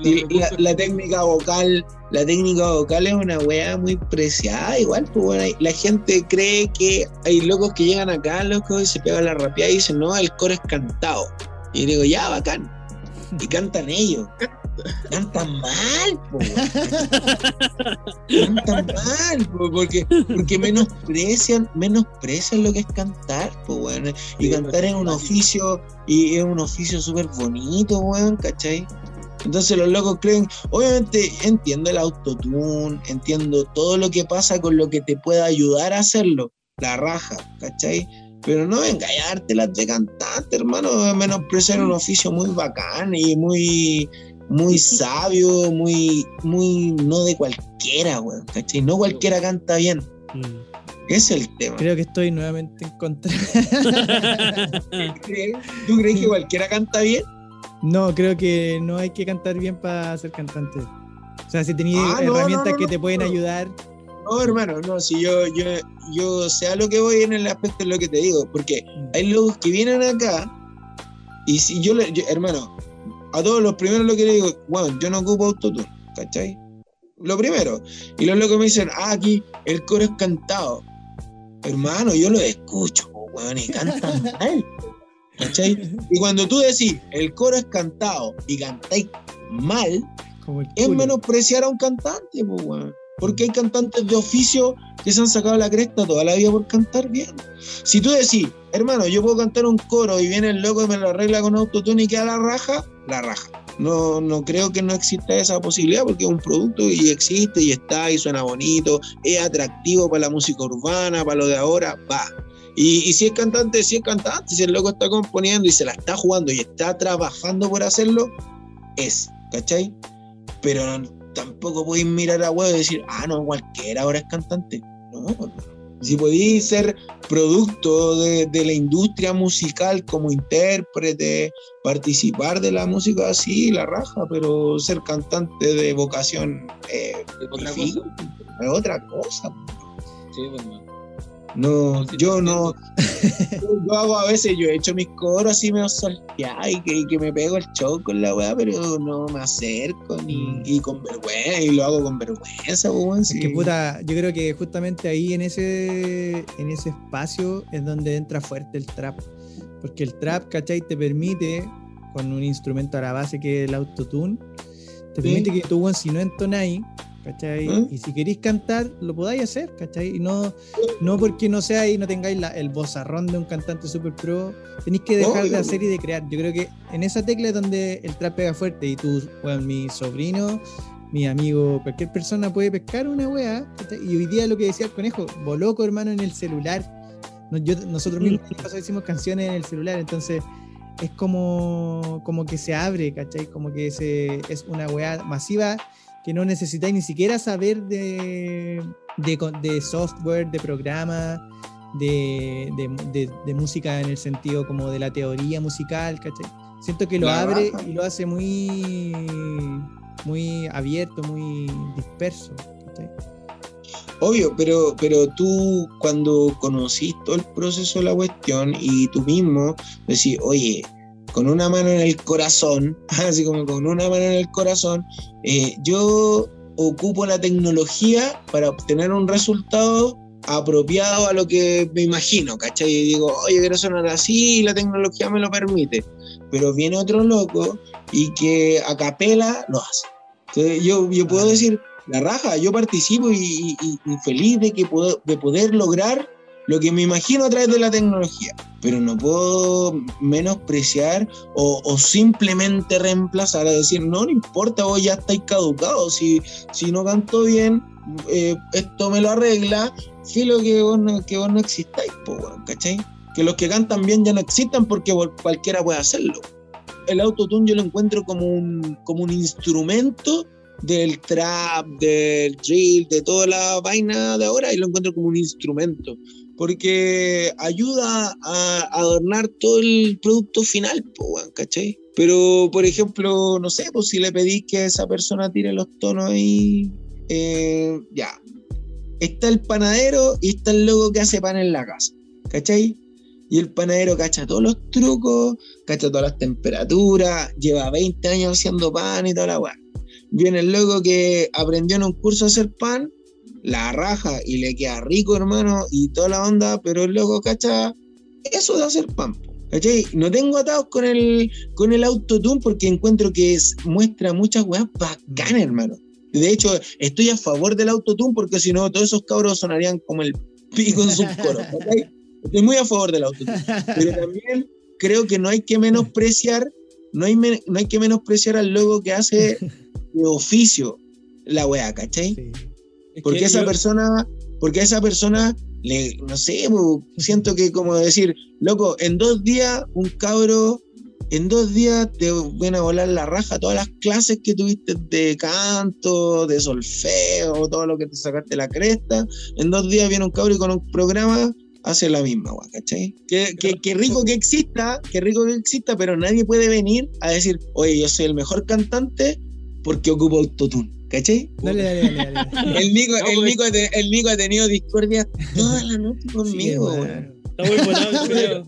Y la, la técnica vocal, la técnica vocal es una weá muy preciada, igual, pues bueno, la gente cree que hay locos que llegan acá, locos, y se pegan la rapeada y dicen, no, el coro es cantado. Y digo, ya, bacán. Y cantan ellos. Cantan mal, po. Cantan mal, po, porque, porque menosprecian, menosprecian lo que es cantar, po, weón. Y Sí, cantar es un oficio, y es un oficio súper bonito, weón, ¿cachai? Entonces los locos creen, obviamente entiendo el autotune, entiendo todo lo que pasa con lo que te pueda ayudar a hacerlo, la raja, ¿cachai? Pero no dártelas de cantante, hermano, menospreciar un oficio muy bacán y muy, muy sabio, muy, muy no de cualquiera, weón, ¿cachai? No cualquiera canta bien, Mm. ese es el tema. Creo que estoy nuevamente en contra. ¿Tú crees que cualquiera canta bien? No, creo que no hay que cantar bien para ser cantante. O sea, si tenías Ah, no, herramientas no, no, que te pueden ayudar, No, hermano, no, si yo, yo, yo sé a lo que voy en el aspecto de lo que te digo, porque hay locos que vienen acá y si yo yo- hermano, a todos los primeros lo que le digo, bueno, yo no ocupo autotune, ¿cachai? Lo primero. Y los locos me dicen, ah, aquí el coro es cantado. Hermano, yo lo escucho, weón, y cantan mal. ¿Cachai? Y cuando tú decís, el coro es cantado y cantáis mal, Como es menospreciar a un cantante, po, weón. Porque hay cantantes de oficio que se han sacado la cresta toda la vida por cantar bien. Si tú decís, hermano, yo puedo cantar un coro y viene el loco y me lo arregla con autotune y queda la raja, la raja. No, no creo que no exista esa posibilidad porque es un producto y existe y está y suena bonito, es atractivo para la música urbana, para lo de ahora, va. Y, si es cantante, si es cantante, si el loco está componiendo y se la está jugando y está trabajando por hacerlo, es, ¿cachai? Pero tampoco podéis mirar a huevo y decir, ah, no, cualquiera ahora es cantante. No, si podéis ser producto de, de la industria musical como intérprete, participar de la música así, la raja, pero ser cantante de vocación eh, Es otra difícil, cosa. es otra cosa. Sí, pues. No, yo no. Yo hago a veces, yo he hecho mis coros así medio salteados y que, y que me pego el show con la weá, pero no me acerco ni y con vergüenza, y lo hago con vergüenza, weón. Es sí. que puta, yo creo que justamente ahí en ese, en ese espacio es donde entra fuerte el trap. Porque el trap, ¿cachai? Te permite, con un instrumento a la base que es el autotune, te Sí. permite que tú, weón, si no entonáis, ¿cachai? ¿Mm? Y si queréis cantar, lo podáis hacer, ¿cachai? Y no, no porque no seáis, no tengáis la- el vozarrón de un cantante super pro, tenéis que dejar de hacer y de crear. Yo creo que en esa tecla es donde el trap pega fuerte y tú, weón, mi sobrino mi amigo, cualquier persona puede pescar una wea. ¿cachai? Y hoy día lo que decía el conejo, Boloco, hermano, en el celular. Yo- nosotros mismos pasado hicimos canciones en el celular, entonces es como, como que se abre, ¿cachai? Como que se, es una wea masiva que no necesitáis ni siquiera saber de, de, software, de programa, de, de, música en el sentido como de la teoría musical, ¿cachai? Siento que lo La abre y lo hace muy, muy abierto, muy disperso. ¿cachai? Obvio, pero, pero tú cuando conociste todo el proceso de la cuestión y tú mismo decís, oye, con una mano en el corazón, así como con una mano en el corazón, eh, yo ocupo la tecnología para obtener un resultado apropiado a lo que me imagino, ¿cachai? Y digo, oye, quiero sonar así y la tecnología me lo permite. Pero viene otro loco y que a capela lo hace. Entonces yo, yo puedo decir, la raja, yo participo y, y- y feliz de, que puedo, de poder lograr lo que me imagino a través de la tecnología, pero no puedo menospreciar o, o simplemente reemplazar a decir, no, no importa, vos ya estáis caducados, si, si no canto bien, eh, esto me lo arregla, filo que vos no, que vos no existáis, po, ¿cachai? Que los que cantan bien ya no existan porque cual- cualquiera puede hacerlo. El autotune yo lo encuentro como un, como un instrumento del trap, del drill, de toda la vaina de ahora y lo encuentro como un instrumento porque ayuda a adornar todo el producto final, weón, ¿cachai? Pero, por ejemplo, no sé, pues si le pedís que esa persona tire los tonos ahí, eh, ya. Está el panadero y está el loco que hace pan en la casa, ¿cachai? Y el panadero cacha todos los trucos, cacha todas las temperaturas, lleva 20 años haciendo pan y toda la weá. Viene el loco que aprendió en un curso a hacer pan, la raja y le queda rico, hermano, y toda la onda, pero el loco cacha eso de hacer pan. ¿Cachai? No tengo atados con el, con el autotune porque encuentro que es- muestra muchas weas bacanas, hermano. De hecho, estoy a favor del autotune porque si no, todos esos cabros sonarían como el pico en sus coros. ¿cachai? Estoy muy a favor del autotune. Pero también creo que no hay que menospreciar, no hay, no hay que menospreciar al logo que hace de oficio la wea, ¿cachai? Sí. Porque que esa yo- persona, porque a esa persona le, no sé, po, siento que como decir, loco, en dos días un cabro, en dos días te ven a volar la raja todas las clases que tuviste de canto, de solfeo, todo lo que te sacaste la cresta. En dos días viene un cabro y con un programa hace la misma, ¿cachai? Qué, qué- qué rico que exista, qué rico que exista, pero nadie puede venir a decir, oye, yo soy el mejor cantante porque ocupo autotune, ¿cachai? Dale, dale, dale. dale. El Nico, No, el, pues- Nico ha te- el Nico ha tenido discordia toda la noche conmigo, Sí. Está muy volado, creo.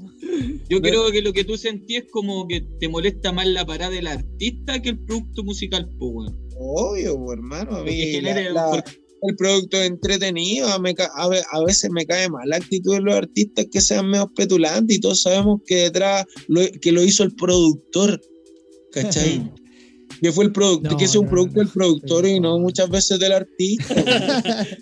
Yo creo que lo que tú sentís es como que te molesta más la parada del artista que el producto musical, pues, weón. Obvio, hermano. A mí genere- la- la- porque- el producto es entretenido. a me ca- a, ve- a veces me cae mal la actitud de los artistas que sean medio petulantes y todos sabemos que detrás lo, que lo hizo el productor. ¿Cachai? que fue el producto, No, que es un no, producto no, del productor y no muchas veces del artista.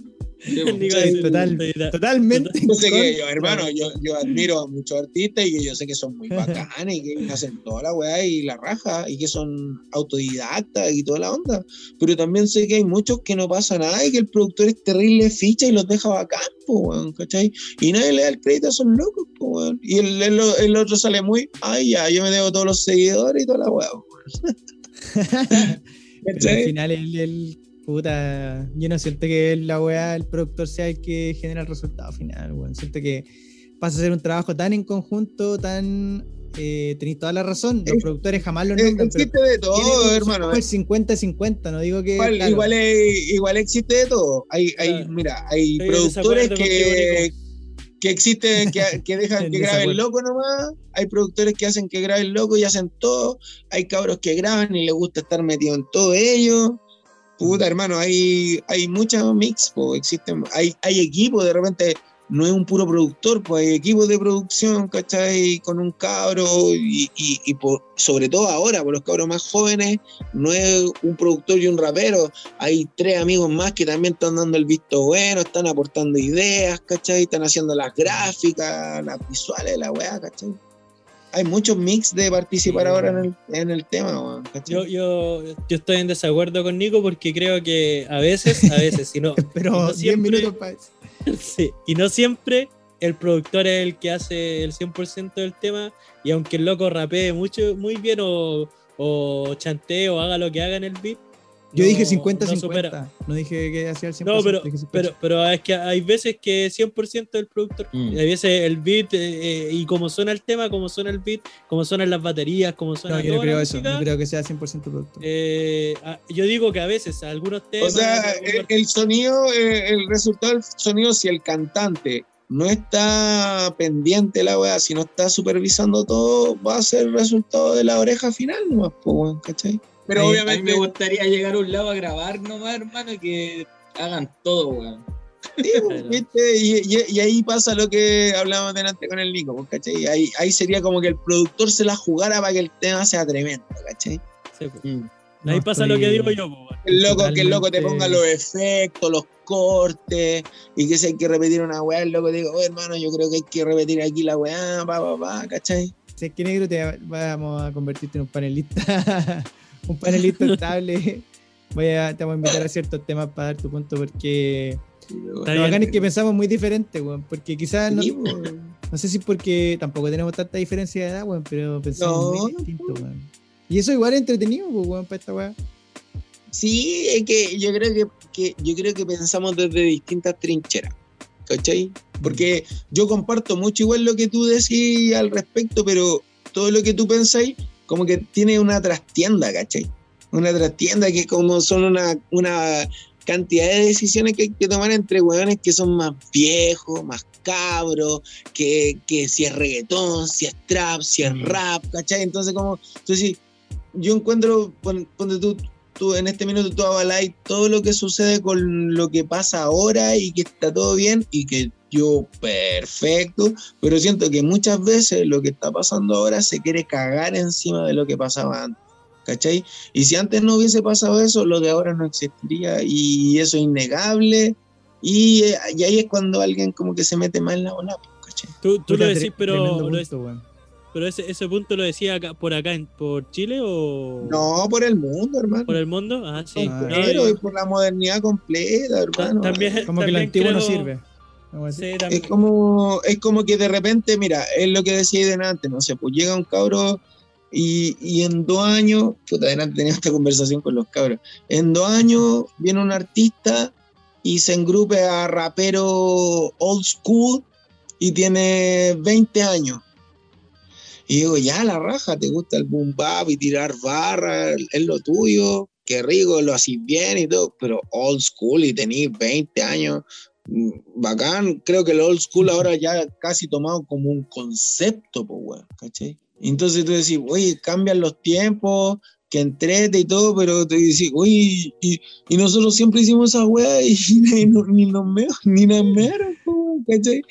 Total, totalmente. en Yo sé que yo, hermano, yo, yo admiro a muchos artistas y que yo sé que son muy bacanes y que hacen toda la weá y la raja y que son autodidactas y toda la onda. Pero también sé que hay muchos que no pasa nada y que el productor es terrible ficha y los deja bacán, po, weón, ¿cachai? Y nadie le da el crédito a esos locos, po, weón. Y el, el- el otro sale muy, ay, ya, yo me debo todos los seguidores y toda la weá, weón. Pero al final el, el- puta, yo no siento que la weá, el productor sea el que genera el resultado final, weón. Siento que pasa a ser un trabajo tan en conjunto, tan eh, tenéis toda la razón. Los Es- productores jamás Eh, nombran, pero Existe de todo, hermano. el 50-50, no digo que. Igual, claro, igual, es- igual existe de todo. Hay, hay, Claro. mira, hay Estoy productores que, que existen, que, que dejan que graben desacuerdo. loco nomás. Hay productores que hacen que graben loco y hacen todo. Hay cabros que graban y les gusta estar metido en todo ello. Puta, hermano, hay, hay muchos mix, po, existen, hay, hay equipos, de repente no es un puro productor, pues hay equipos de producción, ¿cachai? Con un cabro y, y, y por- sobre todo ahora, por los cabros más jóvenes, no es un productor y un rapero, hay tres amigos más que también están dando el visto bueno, están aportando ideas, ¿cachai? Están haciendo las gráficas, las visuales, la weá, ¿cachai? Hay muchos mix de participar Sí, ahora en el, en el tema, weón, ¿cachai? Yo, yo, yo estoy en desacuerdo con Nico porque creo que a veces, a veces, si no, Pero no 10 siempre- minutos para eso. y no siempre el productor es el que hace el 100% del tema y aunque el loco rapee mucho, muy bien o, o chantee o haga lo que haga en el beat. Yo no- dije no 50-50, supera. no, dije que hacía el 100%. No, pero, dije 50. pero, pero es que hay veces que es 100% del productor. Mm. Y hay veces el beat eh, eh, y como suena el tema, como suena el beat, como suenan las baterías, como suena no, yo no creo eso, música, no creo que sea 100% productor. eh, a- yo digo que a veces algunos O temas. sea, algunos el, el sonido, eh, el resultado del sonido, si el cantante no está pendiente la weá, si no está supervisando todo, va a ser el resultado de la oreja final nomás, weón, ¿cachai? Pero Ahí- A mí obviamente, me gustaría llegar a un lado a grabar nomás, hermano, y que hagan todo, weón. sí, pues, ¿viste? Y, y- y ahí pasa lo que hablábamos delante con el Nico, pues, ¿cachai? Ahí, ahí sería como que el productor se la jugara para que el tema sea tremendo, ¿cachai? Sí, po. Mm. Ahí No, pasa estoy- lo que digo yo. po, weón. El loco, que el loco te ponga los efectos, los cortes, y que si hay que repetir una weá, el loco diga, oh hermano, yo creo que hay que repetir aquí la weá, pa, pa, pa, ¿cachai? Si es que negro te vamos a convertirte en un panelista, un panelista estable. Voy a, te vamos a invitar a ciertos temas para dar tu punto porque Está lo bacán es que pensamos muy diferente, weón. Porque quizás no, Sí, po. no sé si porque tampoco tenemos tanta diferencia de edad, weón, pero pensamos No, muy distinto, weón. Y eso igual es entretenido, pues, weón, para esta weá. Sí, es que yo creo que, que- yo creo que pensamos desde distintas trincheras, ¿cachai? Porque yo comparto mucho igual lo que tú decís al respecto, pero todo lo que tú pensáis como que tiene una trastienda, ¿cachai? Una trastienda que como son una, una cantidad de decisiones que hay que tomar entre hueones que son más viejos, más cabros, que, que si es reggaetón, si es trap, si es rap, ¿cachai? Entonces como, entonces yo encuentro, pon- ponte tú, tú en este minuto tú avaláis todo lo que sucede con lo que pasa ahora y que está todo bien y que yo perfecto, pero siento que muchas veces lo que está pasando ahora se quiere cagar encima de lo que pasaba antes. ¿Cachai? Y si antes no hubiese pasado eso, lo de ahora no existiría y eso es innegable. Y, y ahí es cuando alguien como que se mete más en la bola, ¿cachai? Tú, lo decís, pero, lo es- punto, weón. pero ese, ese punto lo decía acá, por acá, en- por Chile o No, por el mundo, hermano. por el mundo. Ah, sí. Ah. No, Pero y- y por la modernidad completa, ta- hermano. también, Como que lo antiguo no sirve. Sí, Es como, es como que de repente, mira, es lo que decía delante, no sé, pues llega un cabro y, y en dos años, puta, adelante tenía esta conversación con los cabros, en dos años viene un artista y se engrupe a rapero old school y tiene 20 años. Y digo, ya la raja, te gusta el boom bap y tirar barra, es lo tuyo, qué rico, lo haces bien y todo, pero old school y tenés 20 años, bacán. Creo que el old school ahora ya casi tomado como un concepto, pues, weón, ¿cachai? Entonces tú decís, oye, cambian los tiempos, que entrete y todo, pero te decís, oye, y, y nosotros siempre hicimos esa weá y, y no- ni nos meo, ni nos weón, ¿cachai?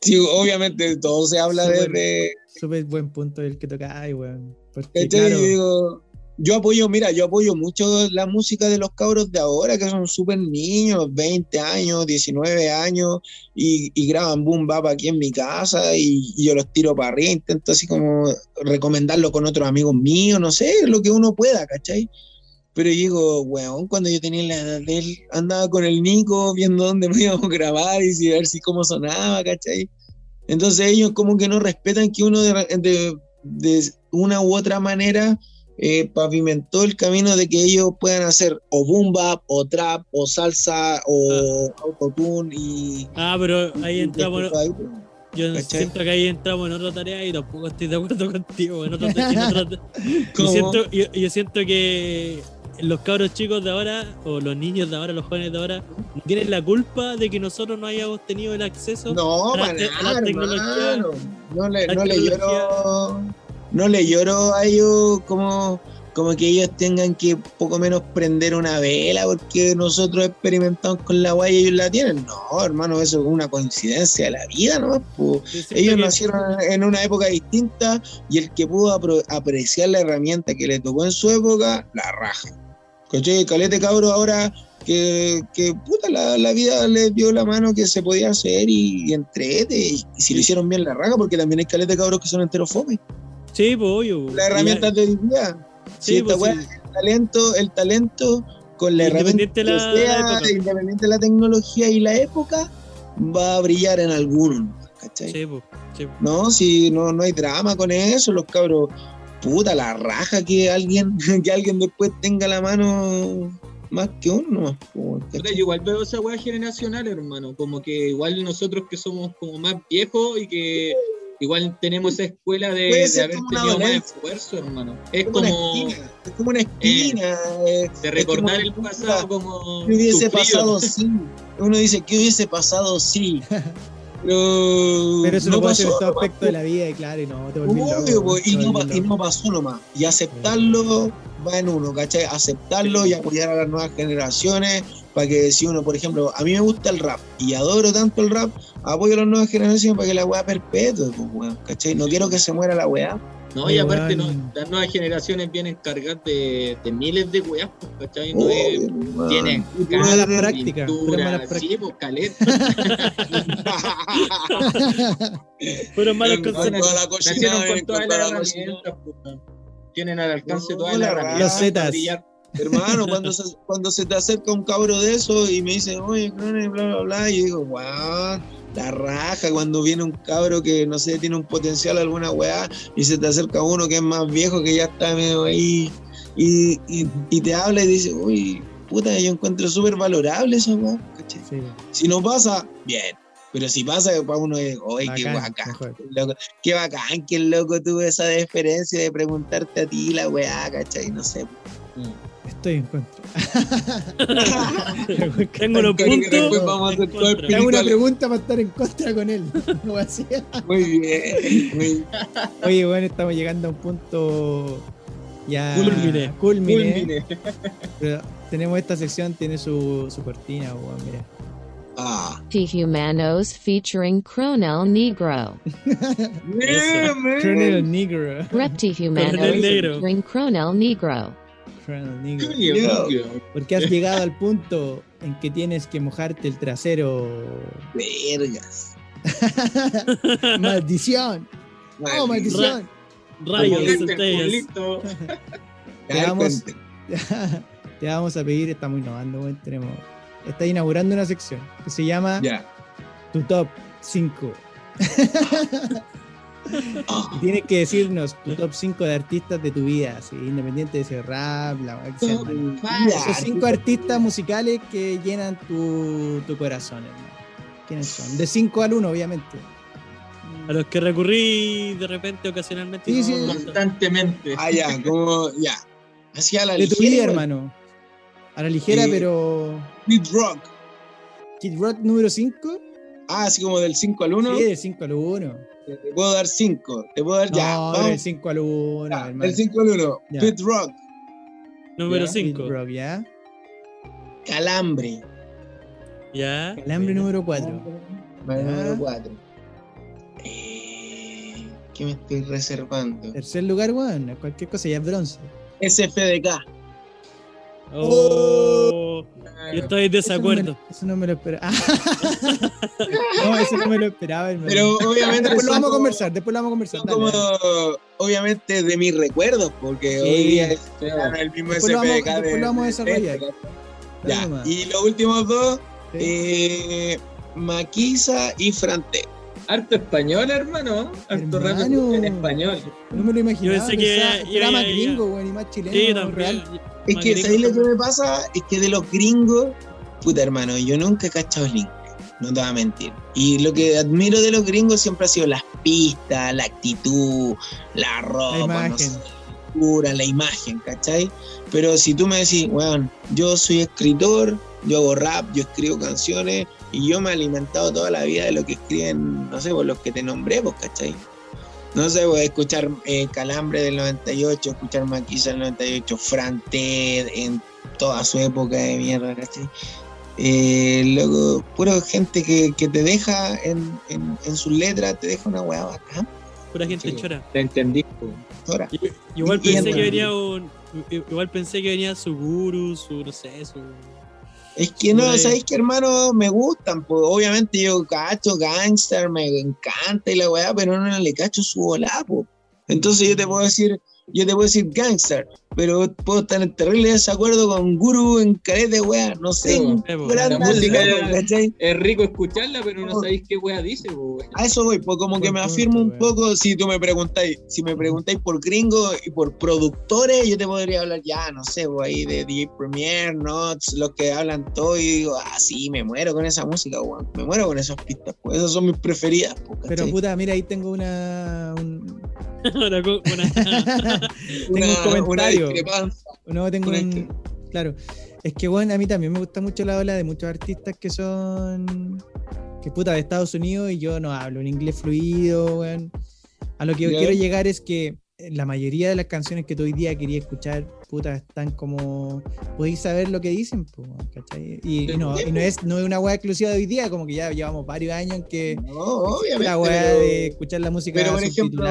Sí, obviamente todo se habla Súper. desde, Súper buen punto el que toca. Ay, weón. Porque, ¿Cachai? claro, digo, yo apoyo, mira, yo apoyo mucho la música de los cabros de ahora, que son súper niños, 20 años, 19 años, y, y graban boom bap aquí en mi casa, y, y yo los tiro para arriba, intento así como recomendarlo con otros amigos míos, no sé, lo que uno pueda, ¿cachai? Pero digo, weón, cuando yo tenía la edad de él, andaba con el Nico viendo dónde me íbamos a grabar y ver si cómo sonaba, ¿cachai? Entonces ellos como que no respetan que uno de, de- de una u otra manera eh, pavimentó el camino de que ellos puedan hacer o boom bap, o trap, o salsa, o autotune y... Ah, pero ahí entramos. ahí. Yo ¿Cachai? siento que ahí entramos en otra tarea y tampoco estoy de acuerdo contigo. En otra en otra- yo, siento, yo, yo siento que los cabros chicos de ahora, o los niños de ahora, los jóvenes de ahora, tienen la culpa de que nosotros no hayamos tenido el acceso. No, a la para te- a la nada, tecnología. No le, no le lloro. No le lloro a ellos como, como que ellos tengan que poco menos prender una vela porque nosotros experimentamos con la guay y ellos la tienen. No, hermano, eso es una coincidencia de la vida, ¿no? Pues, ellos nacieron en una época distinta y el que pudo apreciar la herramienta que le tocó en su época, la raja. ¿Cachai? Calete cabro ahora que, que puta, la, la vida les dio la mano que se podía hacer y, y entrete. Y, y si lo hicieron bien la raja, porque también hay calete cabros que son enteros fome. Sí, pues, obvio. Las herramientas de hoy día. Sí, Sí, esta pues, sí. el talento, el talento con la herramienta Independiente que la- sea, época. independiente de la tecnología y la época, va a brillar en alguno. ¿Cachai? Sí, pues, sí. No, si no, no hay drama con eso, los cabros, puta, la raja que alguien, que alguien después tenga la mano más que uno. yo igual veo esa weá generacional, hermano. Como que igual nosotros que somos como más viejos y que igual tenemos esa escuela de, Puede haber tenido más esfuerzo, hermano. Es como una como esquina, es como una esquina. eh, de es recordar como, el pasado como ¿Qué hubiese sufrido. pasado sí? Uno dice, ¿qué hubiese pasado sí? Pero, Pero eso no, puede ser en todo aspecto de la vida, y claro, y no, te volvís Obvio, loco, pues, y, no, y no pasó nomás. Y aceptarlo va en uno, ¿cachai? Aceptarlo y apoyar a las nuevas generaciones para que si uno, por ejemplo, a mí me gusta el rap y adoro tanto el rap, apoyo a las nuevas generaciones para que la weá perpetúe, pues, weón, ¿cachai? No quiero que se muera la weá. No, y aparte no, las nuevas generaciones vienen cargadas de, de miles de weas, pues, ¿cachai? No es- weón. tienen Puras malas prácticas, pintura, sí, pues caleta. Fueron malos Con consejos. Nacieron con todas toda las herramientas, pues, tienen al alcance No, todas la las herramientas. Los Zetas. para brillar. Hermano, cuando se, cuando se te acerca un cabro de eso y me dice, oye, bla, bla, bla, y yo digo, wow, la raja cuando viene un cabro que, no sé, tiene un potencial, alguna weá, y se te acerca uno que es más viejo, que ya está medio ahí, y, y, y te habla y dice, uy, puta, yo encuentro súper valorable esa weá, ¿cachai? Sí, Si no pasa, bien. Pero si pasa, para uno es, oye, qué Bacán, qué loco, qué bacán que el loco tuvo esa deferencia de preguntarte a ti la weá, ¿cachai? No sé. Estoy en contra. Tengo unos Creo que después puntos. vamos a hacer en todo el contra. Te hago una pregunta para estar en contra con él. No. Muy bien, muy bien. Oye, bueno, estamos llegando a un punto ya Culmine. culmine, Culmine. pero tenemos esta sección, tiene su, su cortina, weón, mira. Ah. T-Humanos featuring Cronel Negro. Yeah. Colonel Negro. Reptihumanos Coronel Negro. featuring Cronel Negro. Negro. Porque has llegado al punto en que tienes que mojarte el trasero. Vergas. ¡Maldición! ¡Oh, maldición! Rayos. Te Ya, vamos, te vamos a pedir, estamos innovando, weón, tenemos. Está inaugurando una sección que se llama. Tu Top 5. Y tienes que decirnos tu top 5 de artistas de tu vida, así, independiente de ese rap, la que sea, Esos cinco artistas musicales que llenan tu, tu corazón, hermano. ¿Quiénes son? De 5 al 1, obviamente. A los que recurrí de repente, ocasionalmente. Sí, sí. no- Constantemente. Ah, ya, como, ya. Hacia la De tu ligera, vida, igual. hermano. A la ligera, Eh, pero. Beat rock. Kid Rock número 5. Ah, así como del 5 al 1. Sí, del 5 al 1. Te puedo dar 5. Te puedo dar ya. no, vamos. del 5 al 1. Ya, hermano. del 5 al 1. Ya. Pit Rock, Número Ya. Kid 5. Rock, ya. Calambre. Ya. El hambre número 4. Vale, Ya. número 4. Eh, ¿Qué me estoy reservando? Tercer lugar, weón. Cualquier cosa ya es bronce. SFDK. Oh, yo estoy en desacuerdo. Eso no me lo, eso no me lo esperaba. no, eso no me lo esperaba, hermano. Pero obviamente después lo vamos a conversar, después lo vamos a conversar. Son dale, como, dale. obviamente, de mis recuerdos, porque Sí. hoy día es el mismo Después lo vamos- de- después lo vamos a desarrollar. de- Ya, y los últimos dos, Sí. eh, Maquisa y Frante. Harto español, hermano. Harto rap en español. No me lo imaginaba. Yo pensé que era iba- más gringo, weón, y más chileno. Sí, también. real. Es Más que, gringo ¿sabéis lo que me pasa? Es que de los gringos, puta hermano, yo nunca he cachado el inglés, no te voy a mentir. Y lo que admiro de los gringos siempre ha sido las pistas, la actitud, la ropa, La no sé, imagen. la cultura, la imagen, ¿cachai? Pero si tú me decís, weón, yo soy escritor, yo hago rap, yo escribo canciones, y yo me he alimentado toda la vida de lo que escriben, no sé, por los que te nombré, pues, ¿cachai? No sé, pues, escuchar eh, Calambre del 98, escuchar Maquisa del 98, Fran Ted en toda su época de mierda, ¿cachai? Eh, luego, pura gente que, que te deja en, en, en sus letras, te deja una weá bacán. Pura gente Sí. chora. Te entendí. Ahora, I- Igual pensé que en- venía un. Igual pensé que venía su guru, su no sé, su. Es que no, ahí. ¿sabéis que hermano? Me gustan, pues obviamente yo cacho gangster, me encanta y la weá, pero no le cacho su volá, pues. Entonces yo te puedo decir, yo te puedo decir gangster, pero puedo estar en terrible desacuerdo con Guru en carete de weá, no sé, La música. Es rico escucharla, pero no Oh. sabéis qué wea dice, weón. A eso voy, pues como que me afirmo un poco, si tú me preguntáis, si me preguntáis por gringo y por productores, yo te podría hablar ya, no sé, pues ahí de DJ Premier, Notes, los que hablan todo y digo, ah, sí, me muero con esa música, weón, me muero con esas pistas, pues esas son mis preferidas, pues, Pero puta, mira, ahí tengo una. un- una co- una- tengo un una, una No, tengo un. discre- Claro. Es que, bueno, a mí también me gusta mucho la ola de muchos artistas que son. que puta de Estados Unidos y yo no hablo un inglés fluido, weón. A lo que yo quiero llegar es que la mayoría de las canciones que tú hoy día quería escuchar, puta, están como. podéis saber lo que dicen. Y, y no, y no es, no es una weá exclusiva de hoy día, como que ya llevamos varios años en que. No, obviamente, La weá pero, de escuchar la música pero, por ejemplo,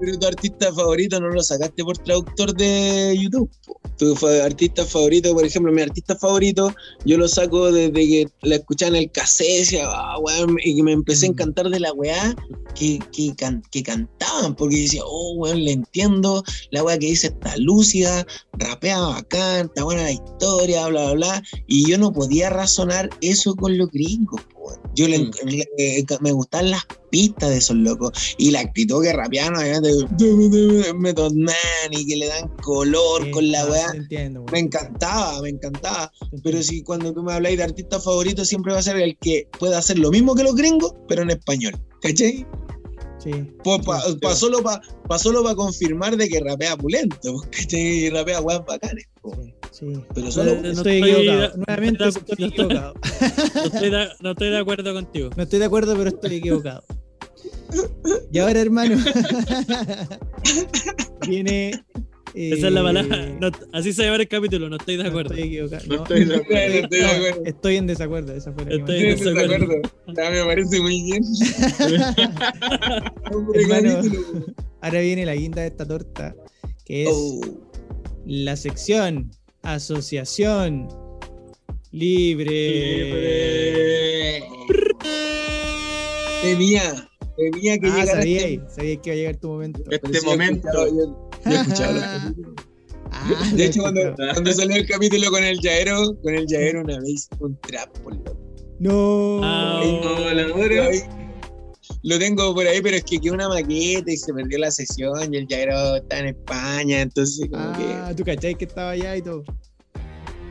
pero tu artista favorito no lo sacaste por traductor de YouTube. po. Tu artista favorito, por ejemplo, mi artista favorito, yo lo saco desde que la escuchaba en el cassette "Ah, weón", y que me empecé a Mm. encantar de la weá que, que, can- que cantaban, porque decía, oh, weón, le entiendo, la weá que dice está lúcida, rapea bacán, está buena la historia, bla, bla, bla, y yo no podía razonar eso con los gringos, po. Yo le- Mm. le- eh, me gustaban las pistas de esos locos y la actitud que rapeaban, obviamente, Method Man y que le dan color Sí, con la no, weá. entiendo. Me encantaba, me encantaba. Pero si cuando tú me habláis de artista favorito, siempre va a ser el que pueda hacer lo mismo que los gringos, pero en español. ¿Cachai? Sí. Pues pa, pa solo para solo pa confirmar de que rapea pulento, ¿cachai? Y rapea weas bacanes. Sí, sí. Pero solo. No, Estoy estoy equivocado. Nuevamente no estoy estoy- equivocado. No estoy, de, no estoy de acuerdo contigo. No estoy de acuerdo, pero estoy equivocado. Y ahora, hermano, viene. Eh, Esa es la palabra. No, así se llama el capítulo, no estoy de no acuerdo. estoy equivocado. No no, estoy de acuerdo. No estoy de no, acuerdo. estoy en desacuerdo. Esa fue la Estoy en Estoy en desacuerdo. Ya me parece muy bien. Hermano. Ahora viene la guinda de esta torta, que es Oh. la sección Asociación Libre. Temía, temía que Ah, llegara sabía, este, sabía que iba a llegar tu momento. Este momento. Yo- escuchado los capítulos. Ah, De hecho, cuando, escuchaba. cuando salió el capítulo con el Yaero, con el Yaero una vez un trap, por. No. Ah, No, la dura. Ahí- Lo tengo por ahí, pero es que quedó una maqueta y se perdió la sesión y el Yaero está en España, entonces como Ah, tú cachai que estaba allá y todo. que...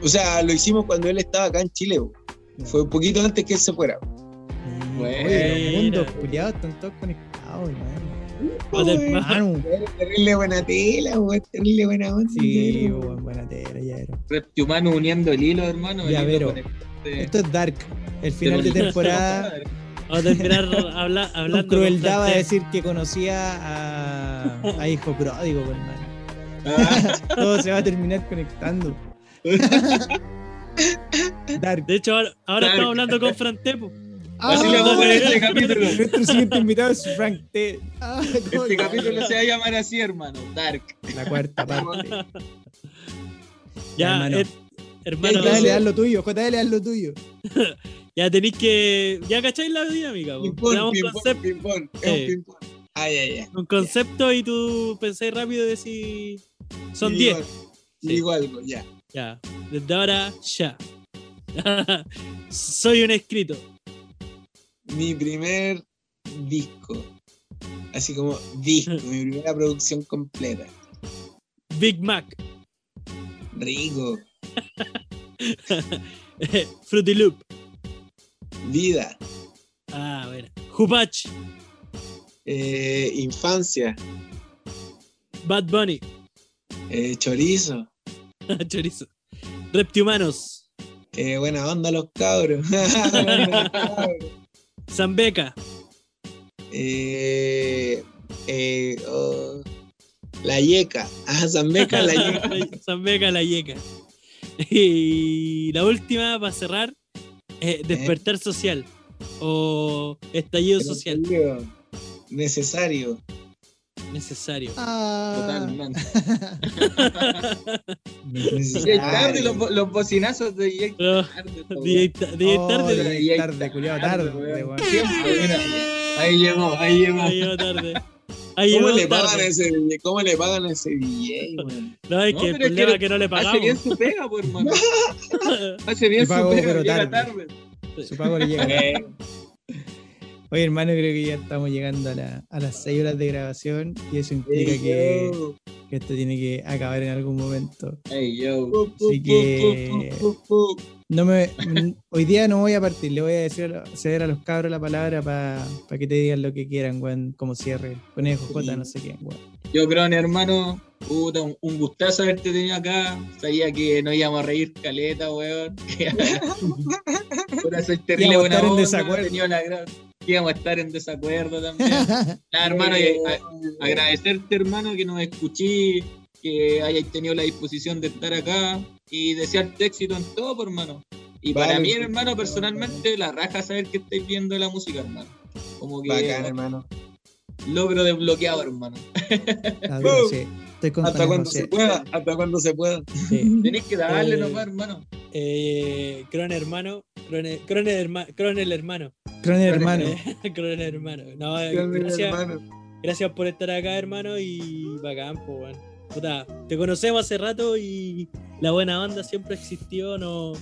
O sea, lo hicimos cuando él estaba acá en Chile, bo. fue un poquito antes que él se fuera. Oye, los mundos culiados están todos conectados, hermano. Terrible buena tela, bo, terrible buena onda. Sí, buen buena tela, ya era. Repti humano uniendo el hilo, hermano. Ya, el- de. Esto es Dark. El final de temporada. Vamos a terminar habla- hablando. Con crueldad va a decir que conocía a, a hijo pródigo, hermano. Ah, Todo se va a terminar conectando. Dark. De hecho, ahora, ahora estamos hablando con Fran Tepo. Así le vamos a poner este capítulo. Nuestro siguiente invitado es Frank T. Ah, ¿cómo Este capítulo se va a llamar así, hermano. Dark. La cuarta parte. Ya, hermano. eh, hermano, JL, haz lo tuyo. JL, haz lo tuyo. ya tenéis que. Ya cacháis la dinámica. Ping-pong, ping-pong, ping-pong. Es Sí. un ping-pong. Ay, ay, ay. un concepto y tú pensáis rápido de si. Son 10. Igual, Sí. Digo algo, ya. Ya. Desde ahora, ya. Soy un escrito. Mi primer disco. Así como disco, mi primera producción completa. Big Mac. Rico. Fruity Loop. Vida. Ah, bueno. Hupach. eh, infancia. Bad Bunny. eh, chorizo. Chorizo. Reptihumanos. eh, buena onda los cabros. Zambeca. eh, eh, oh, la yeca. Ah, Zambeca, la yeca. Zambeca la yeca. Y la última, para cerrar, eh, despertar social. O estallido social. Necesario. Necesario. Ah, Totalmente. Necesario. DJ tarde, los, bo- los bocinazos de DJ tarde. DJ DJ Oh, tarde. DJ tarde, culiao, tarde, weón. weón. Siempre, mira. Ahí llegó, ahí llegó. Ahí llegó tarde. Ahí ¿Cómo le, pagan ese, ¿Cómo le pagan a ese DJ? No, es No, que el es problema que es que no le Hace pagamos. bien su pega, pues, hermano. Hace bien su pega, pero llega tarde. tarde. Su pago le llega. Oye, hermano, creo que ya estamos llegando a, la- a las 6 horas de grabación y eso implica que, esto tiene que acabar en algún momento. Hey, yo. Así que no me, hoy día no voy a partir, le voy a decir a ceder a los cabros la palabra para que te digan lo que quieran, weón, como cierre. Conejo, J, no sé qué, weón. Yo creo, hermano, puta, un, un gustazo haberte tenido acá. Sabía que nos íbamos a reír caleta, weón. Soy terrible buena onda, desacuerdo. he tenido la gran- Íbamos a estar en desacuerdo también. Nada, hermano, y a- agradecerte, hermano, que nos escuché, que hayáis tenido la disposición de estar acá y desearte éxito en todo, pues, hermano. Y para mí, hermano, personalmente, la raja saber que estáis viendo la música, hermano. Como que Bacán, hermano. logro desbloqueado, hermano. Duro, sí. Estoy con Hasta cuando se pueda, hasta cuando se pueda. sí. Tenéis que darle Eh, nomás, hermano. Eh, Cron hermano. Cron, Cron herma- Cron el hermano. Croner, hermano. Cron hermano. No, Grande, gracias, hermano. gracias por estar acá, hermano. Y bacán, pues, weón. Puta, te conocemos hace rato y la buena onda siempre existió. No,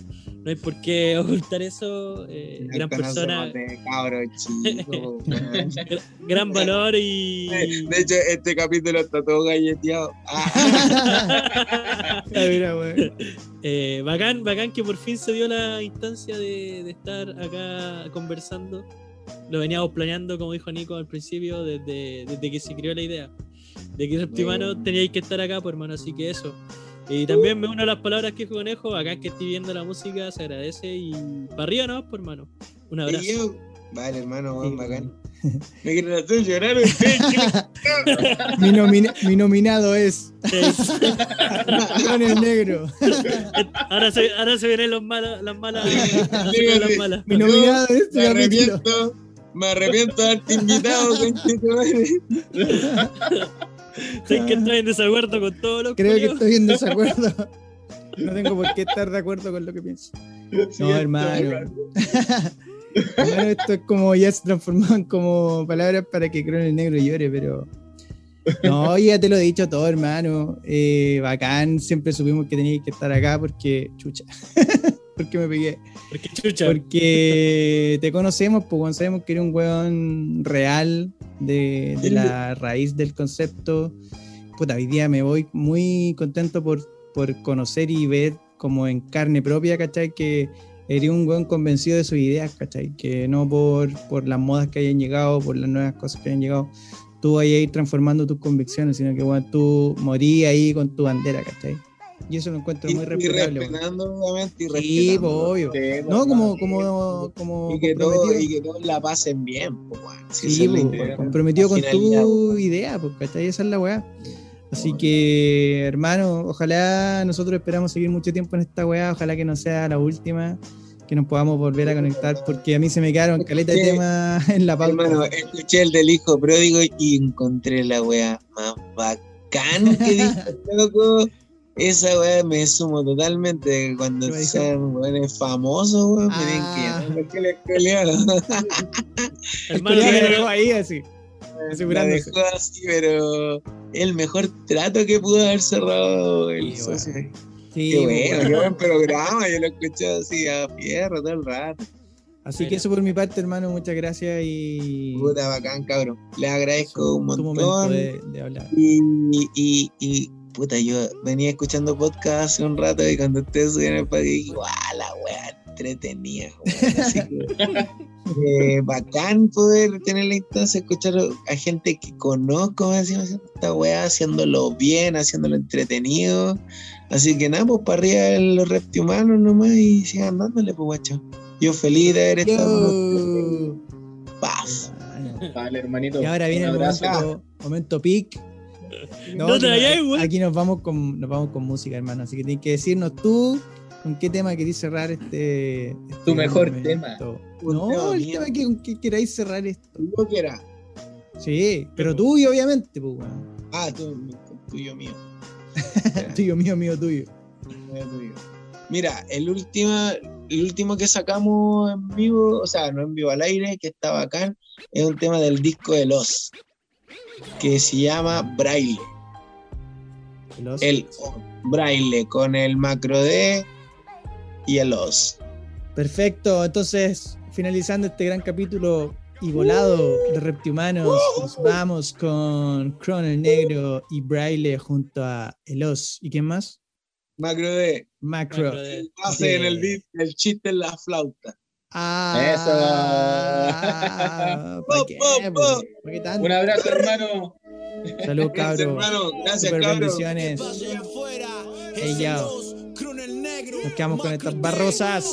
no hay por qué ocultar eso. eh, gran persona, de weón. gr- gran valor y. De hecho, este capítulo está todo galleteado. Ah, Ah, mira. Eh, bacán, bacán que por fin se dio la instancia de, de estar acá conversando. Lo veníamos planeando, como dijo Nico al principio, desde, desde que se creó la idea. De que Reptimano Bueno. teníais que estar acá, pues hermano, así que eso. Y también me uno a las palabras que dijo Conejo, bacán que estoy viendo la música, se agradece y para arriba no, pues hermano. Un abrazo. y yo. Vale, hermano, Sí, bacán. Me quieren hacer llorar. Mi, nomina- mi nominado es Eh, Croner Negro. ahora, se, ahora se vienen los malos, las malas. las malas. Mi nominado es Me arrepiento. Me arrepiento de haberte invitado. Sé que estoy en desacuerdo con todos los Creo que estoy en desacuerdo. No tengo por qué estar de acuerdo con lo que pienso. No, hermano. Hermano, esto es como ya se transformó en como palabras para que Croner Negro llore, pero. No, ya te lo he dicho todo, hermano. Eh, bacán, siempre supimos que tenías que estar acá porque. Chucha. Porque me pegué. Porque chucha. Porque te conocemos, pues sabemos que eres un weón real de, de la raíz del concepto. Puta, hoy día me voy muy contento por, por conocer y ver como en carne propia, ¿cachai? Que eres un weón convencido de sus ideas, ¿cachai? Que no por, por las modas que hayan llegado, por las nuevas cosas que hayan llegado, tú vayas a ir transformando tus convicciones, sino que weón, tú morí ahí con tu bandera, ¿cachai? Y eso lo encuentro Y, muy y respetable. respetando, obviamente, y Sí, pues, obvio. No, como, como, como Y que, todo, y que todos la pasen bien, pues. Si Sí, pues, idea. comprometido con finalidad, tu idea, pues, ¿cachai? Esa es la weá. Así que, hermano, ojalá nosotros esperamos seguir mucho tiempo en esta weá, ojalá que no sea la última, que nos podamos volver a conectar, porque a mí se me quedaron caleta de Sí. temas en la pauta. Hermano, escuché el del hijo pródigo y encontré la wea más bacán que dijo loco. Esa wea me sumo totalmente. Cuando sean weones famosos, weón, me tienen Ah. que llamar que les colearon. El pero- dejó ahí así, La asegurándose. dejó así, pero el mejor trato que pudo haber cerrado el Sí, socio. Sí, Qué bueno, weón. qué buen programa. Yo lo escuché así a fierro todo el rato. Así que eso por mi parte, hermano, muchas gracias y Puta bacán, cabrón. Les agradezco un tu momento montón. de, de hablar. Y, y, y, puta, yo venía escuchando podcast hace un rato y cuando ustedes subieron el podcast dije, guau, la wea entretenida, weón". Así que, eh, bacán poder tener la instancia de escuchar a gente que conozco, haciendo esta wea, haciéndolo bien, haciéndolo entretenido. Así que nada, pues para arriba los reptihumanos nomás y sigan dándole, pues guacho. Yo feliz de haber estado. Paz. Vale, hermanito. Y ahora viene Un el abrazo. momento, momento peak. No te aquí, aquí nos vamos con nos vamos con música, hermano. Así que tienes que decirnos tú con qué tema querés cerrar este. este Tu mejor momento. tema. No, tema el mío. tema que, con que queráis cerrar esto. Yo quiera. Sí, pero tuyo, obviamente, pues. Ah, tú, tuyo mío. Tuyo, mío, mío, tuyo. Mío, tuyo. Mira, el último, el último que sacamos en vivo, o sea, no en vivo al aire, que está bacán, es un tema del disco de Los, que se llama Braille. Los- El Braille con el macro D y el Os. Perfecto, entonces, finalizando este gran capítulo y volado de Reptihumanos, nos vamos con Croner Negro y Braille junto a Elos. ¿Y quién más? Macro D. Macro. Macro D. Hace en el Sí. beat el chiste en la flauta. Ah, ¿para qué, Po, po, po. po? ¿Para qué tanto? Un abrazo, hermano. Salud, cabros. hermano. Gracias, Super cabros. bendiciones. Ey, yo. Nos quedamos con estas barrosas.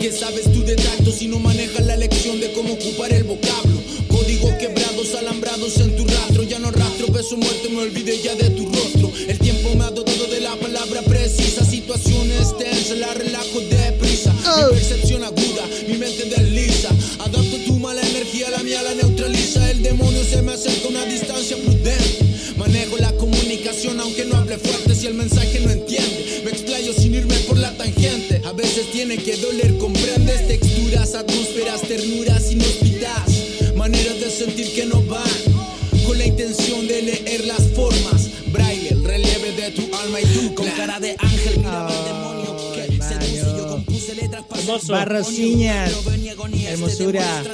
¿qué sabes tú de tacto si no manejas la lección de cómo ocupar el vocablo? Códigos quebrados, alambrados en tu rastro. Ya no rastro, beso muerte, me olvidé ya de tu rostro. El tiempo me ha dotado de la palabra precisa. Situaciones tensas, la relajo. Mi percepción aguda, mi mente desliza. Adapto tu mala energía, la mía la neutraliza. El demonio se me acerca a una distancia prudente. Manejo la comunicación aunque no hable fuerte si el mensaje no entiende. Me explayo sin irme por la tangente. A veces tiene que doler, comprendes texturas, atmósferas, ternuras inhóspitas. Maneras de sentir que no van. Con la intención de leer las formas. Braille, el relieve de tu alma y tu Con cara de ángel miraba Barrosiñas. este Hermosura.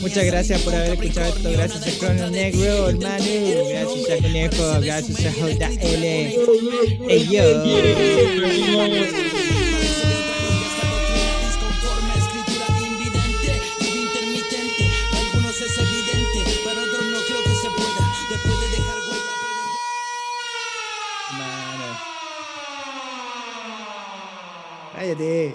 Muchas gracias por haber escuchado esto. Gracias a Crono Negro, hermano. Gracias a Conejo. Gracias a JL. textura Ey, yo. Cállate.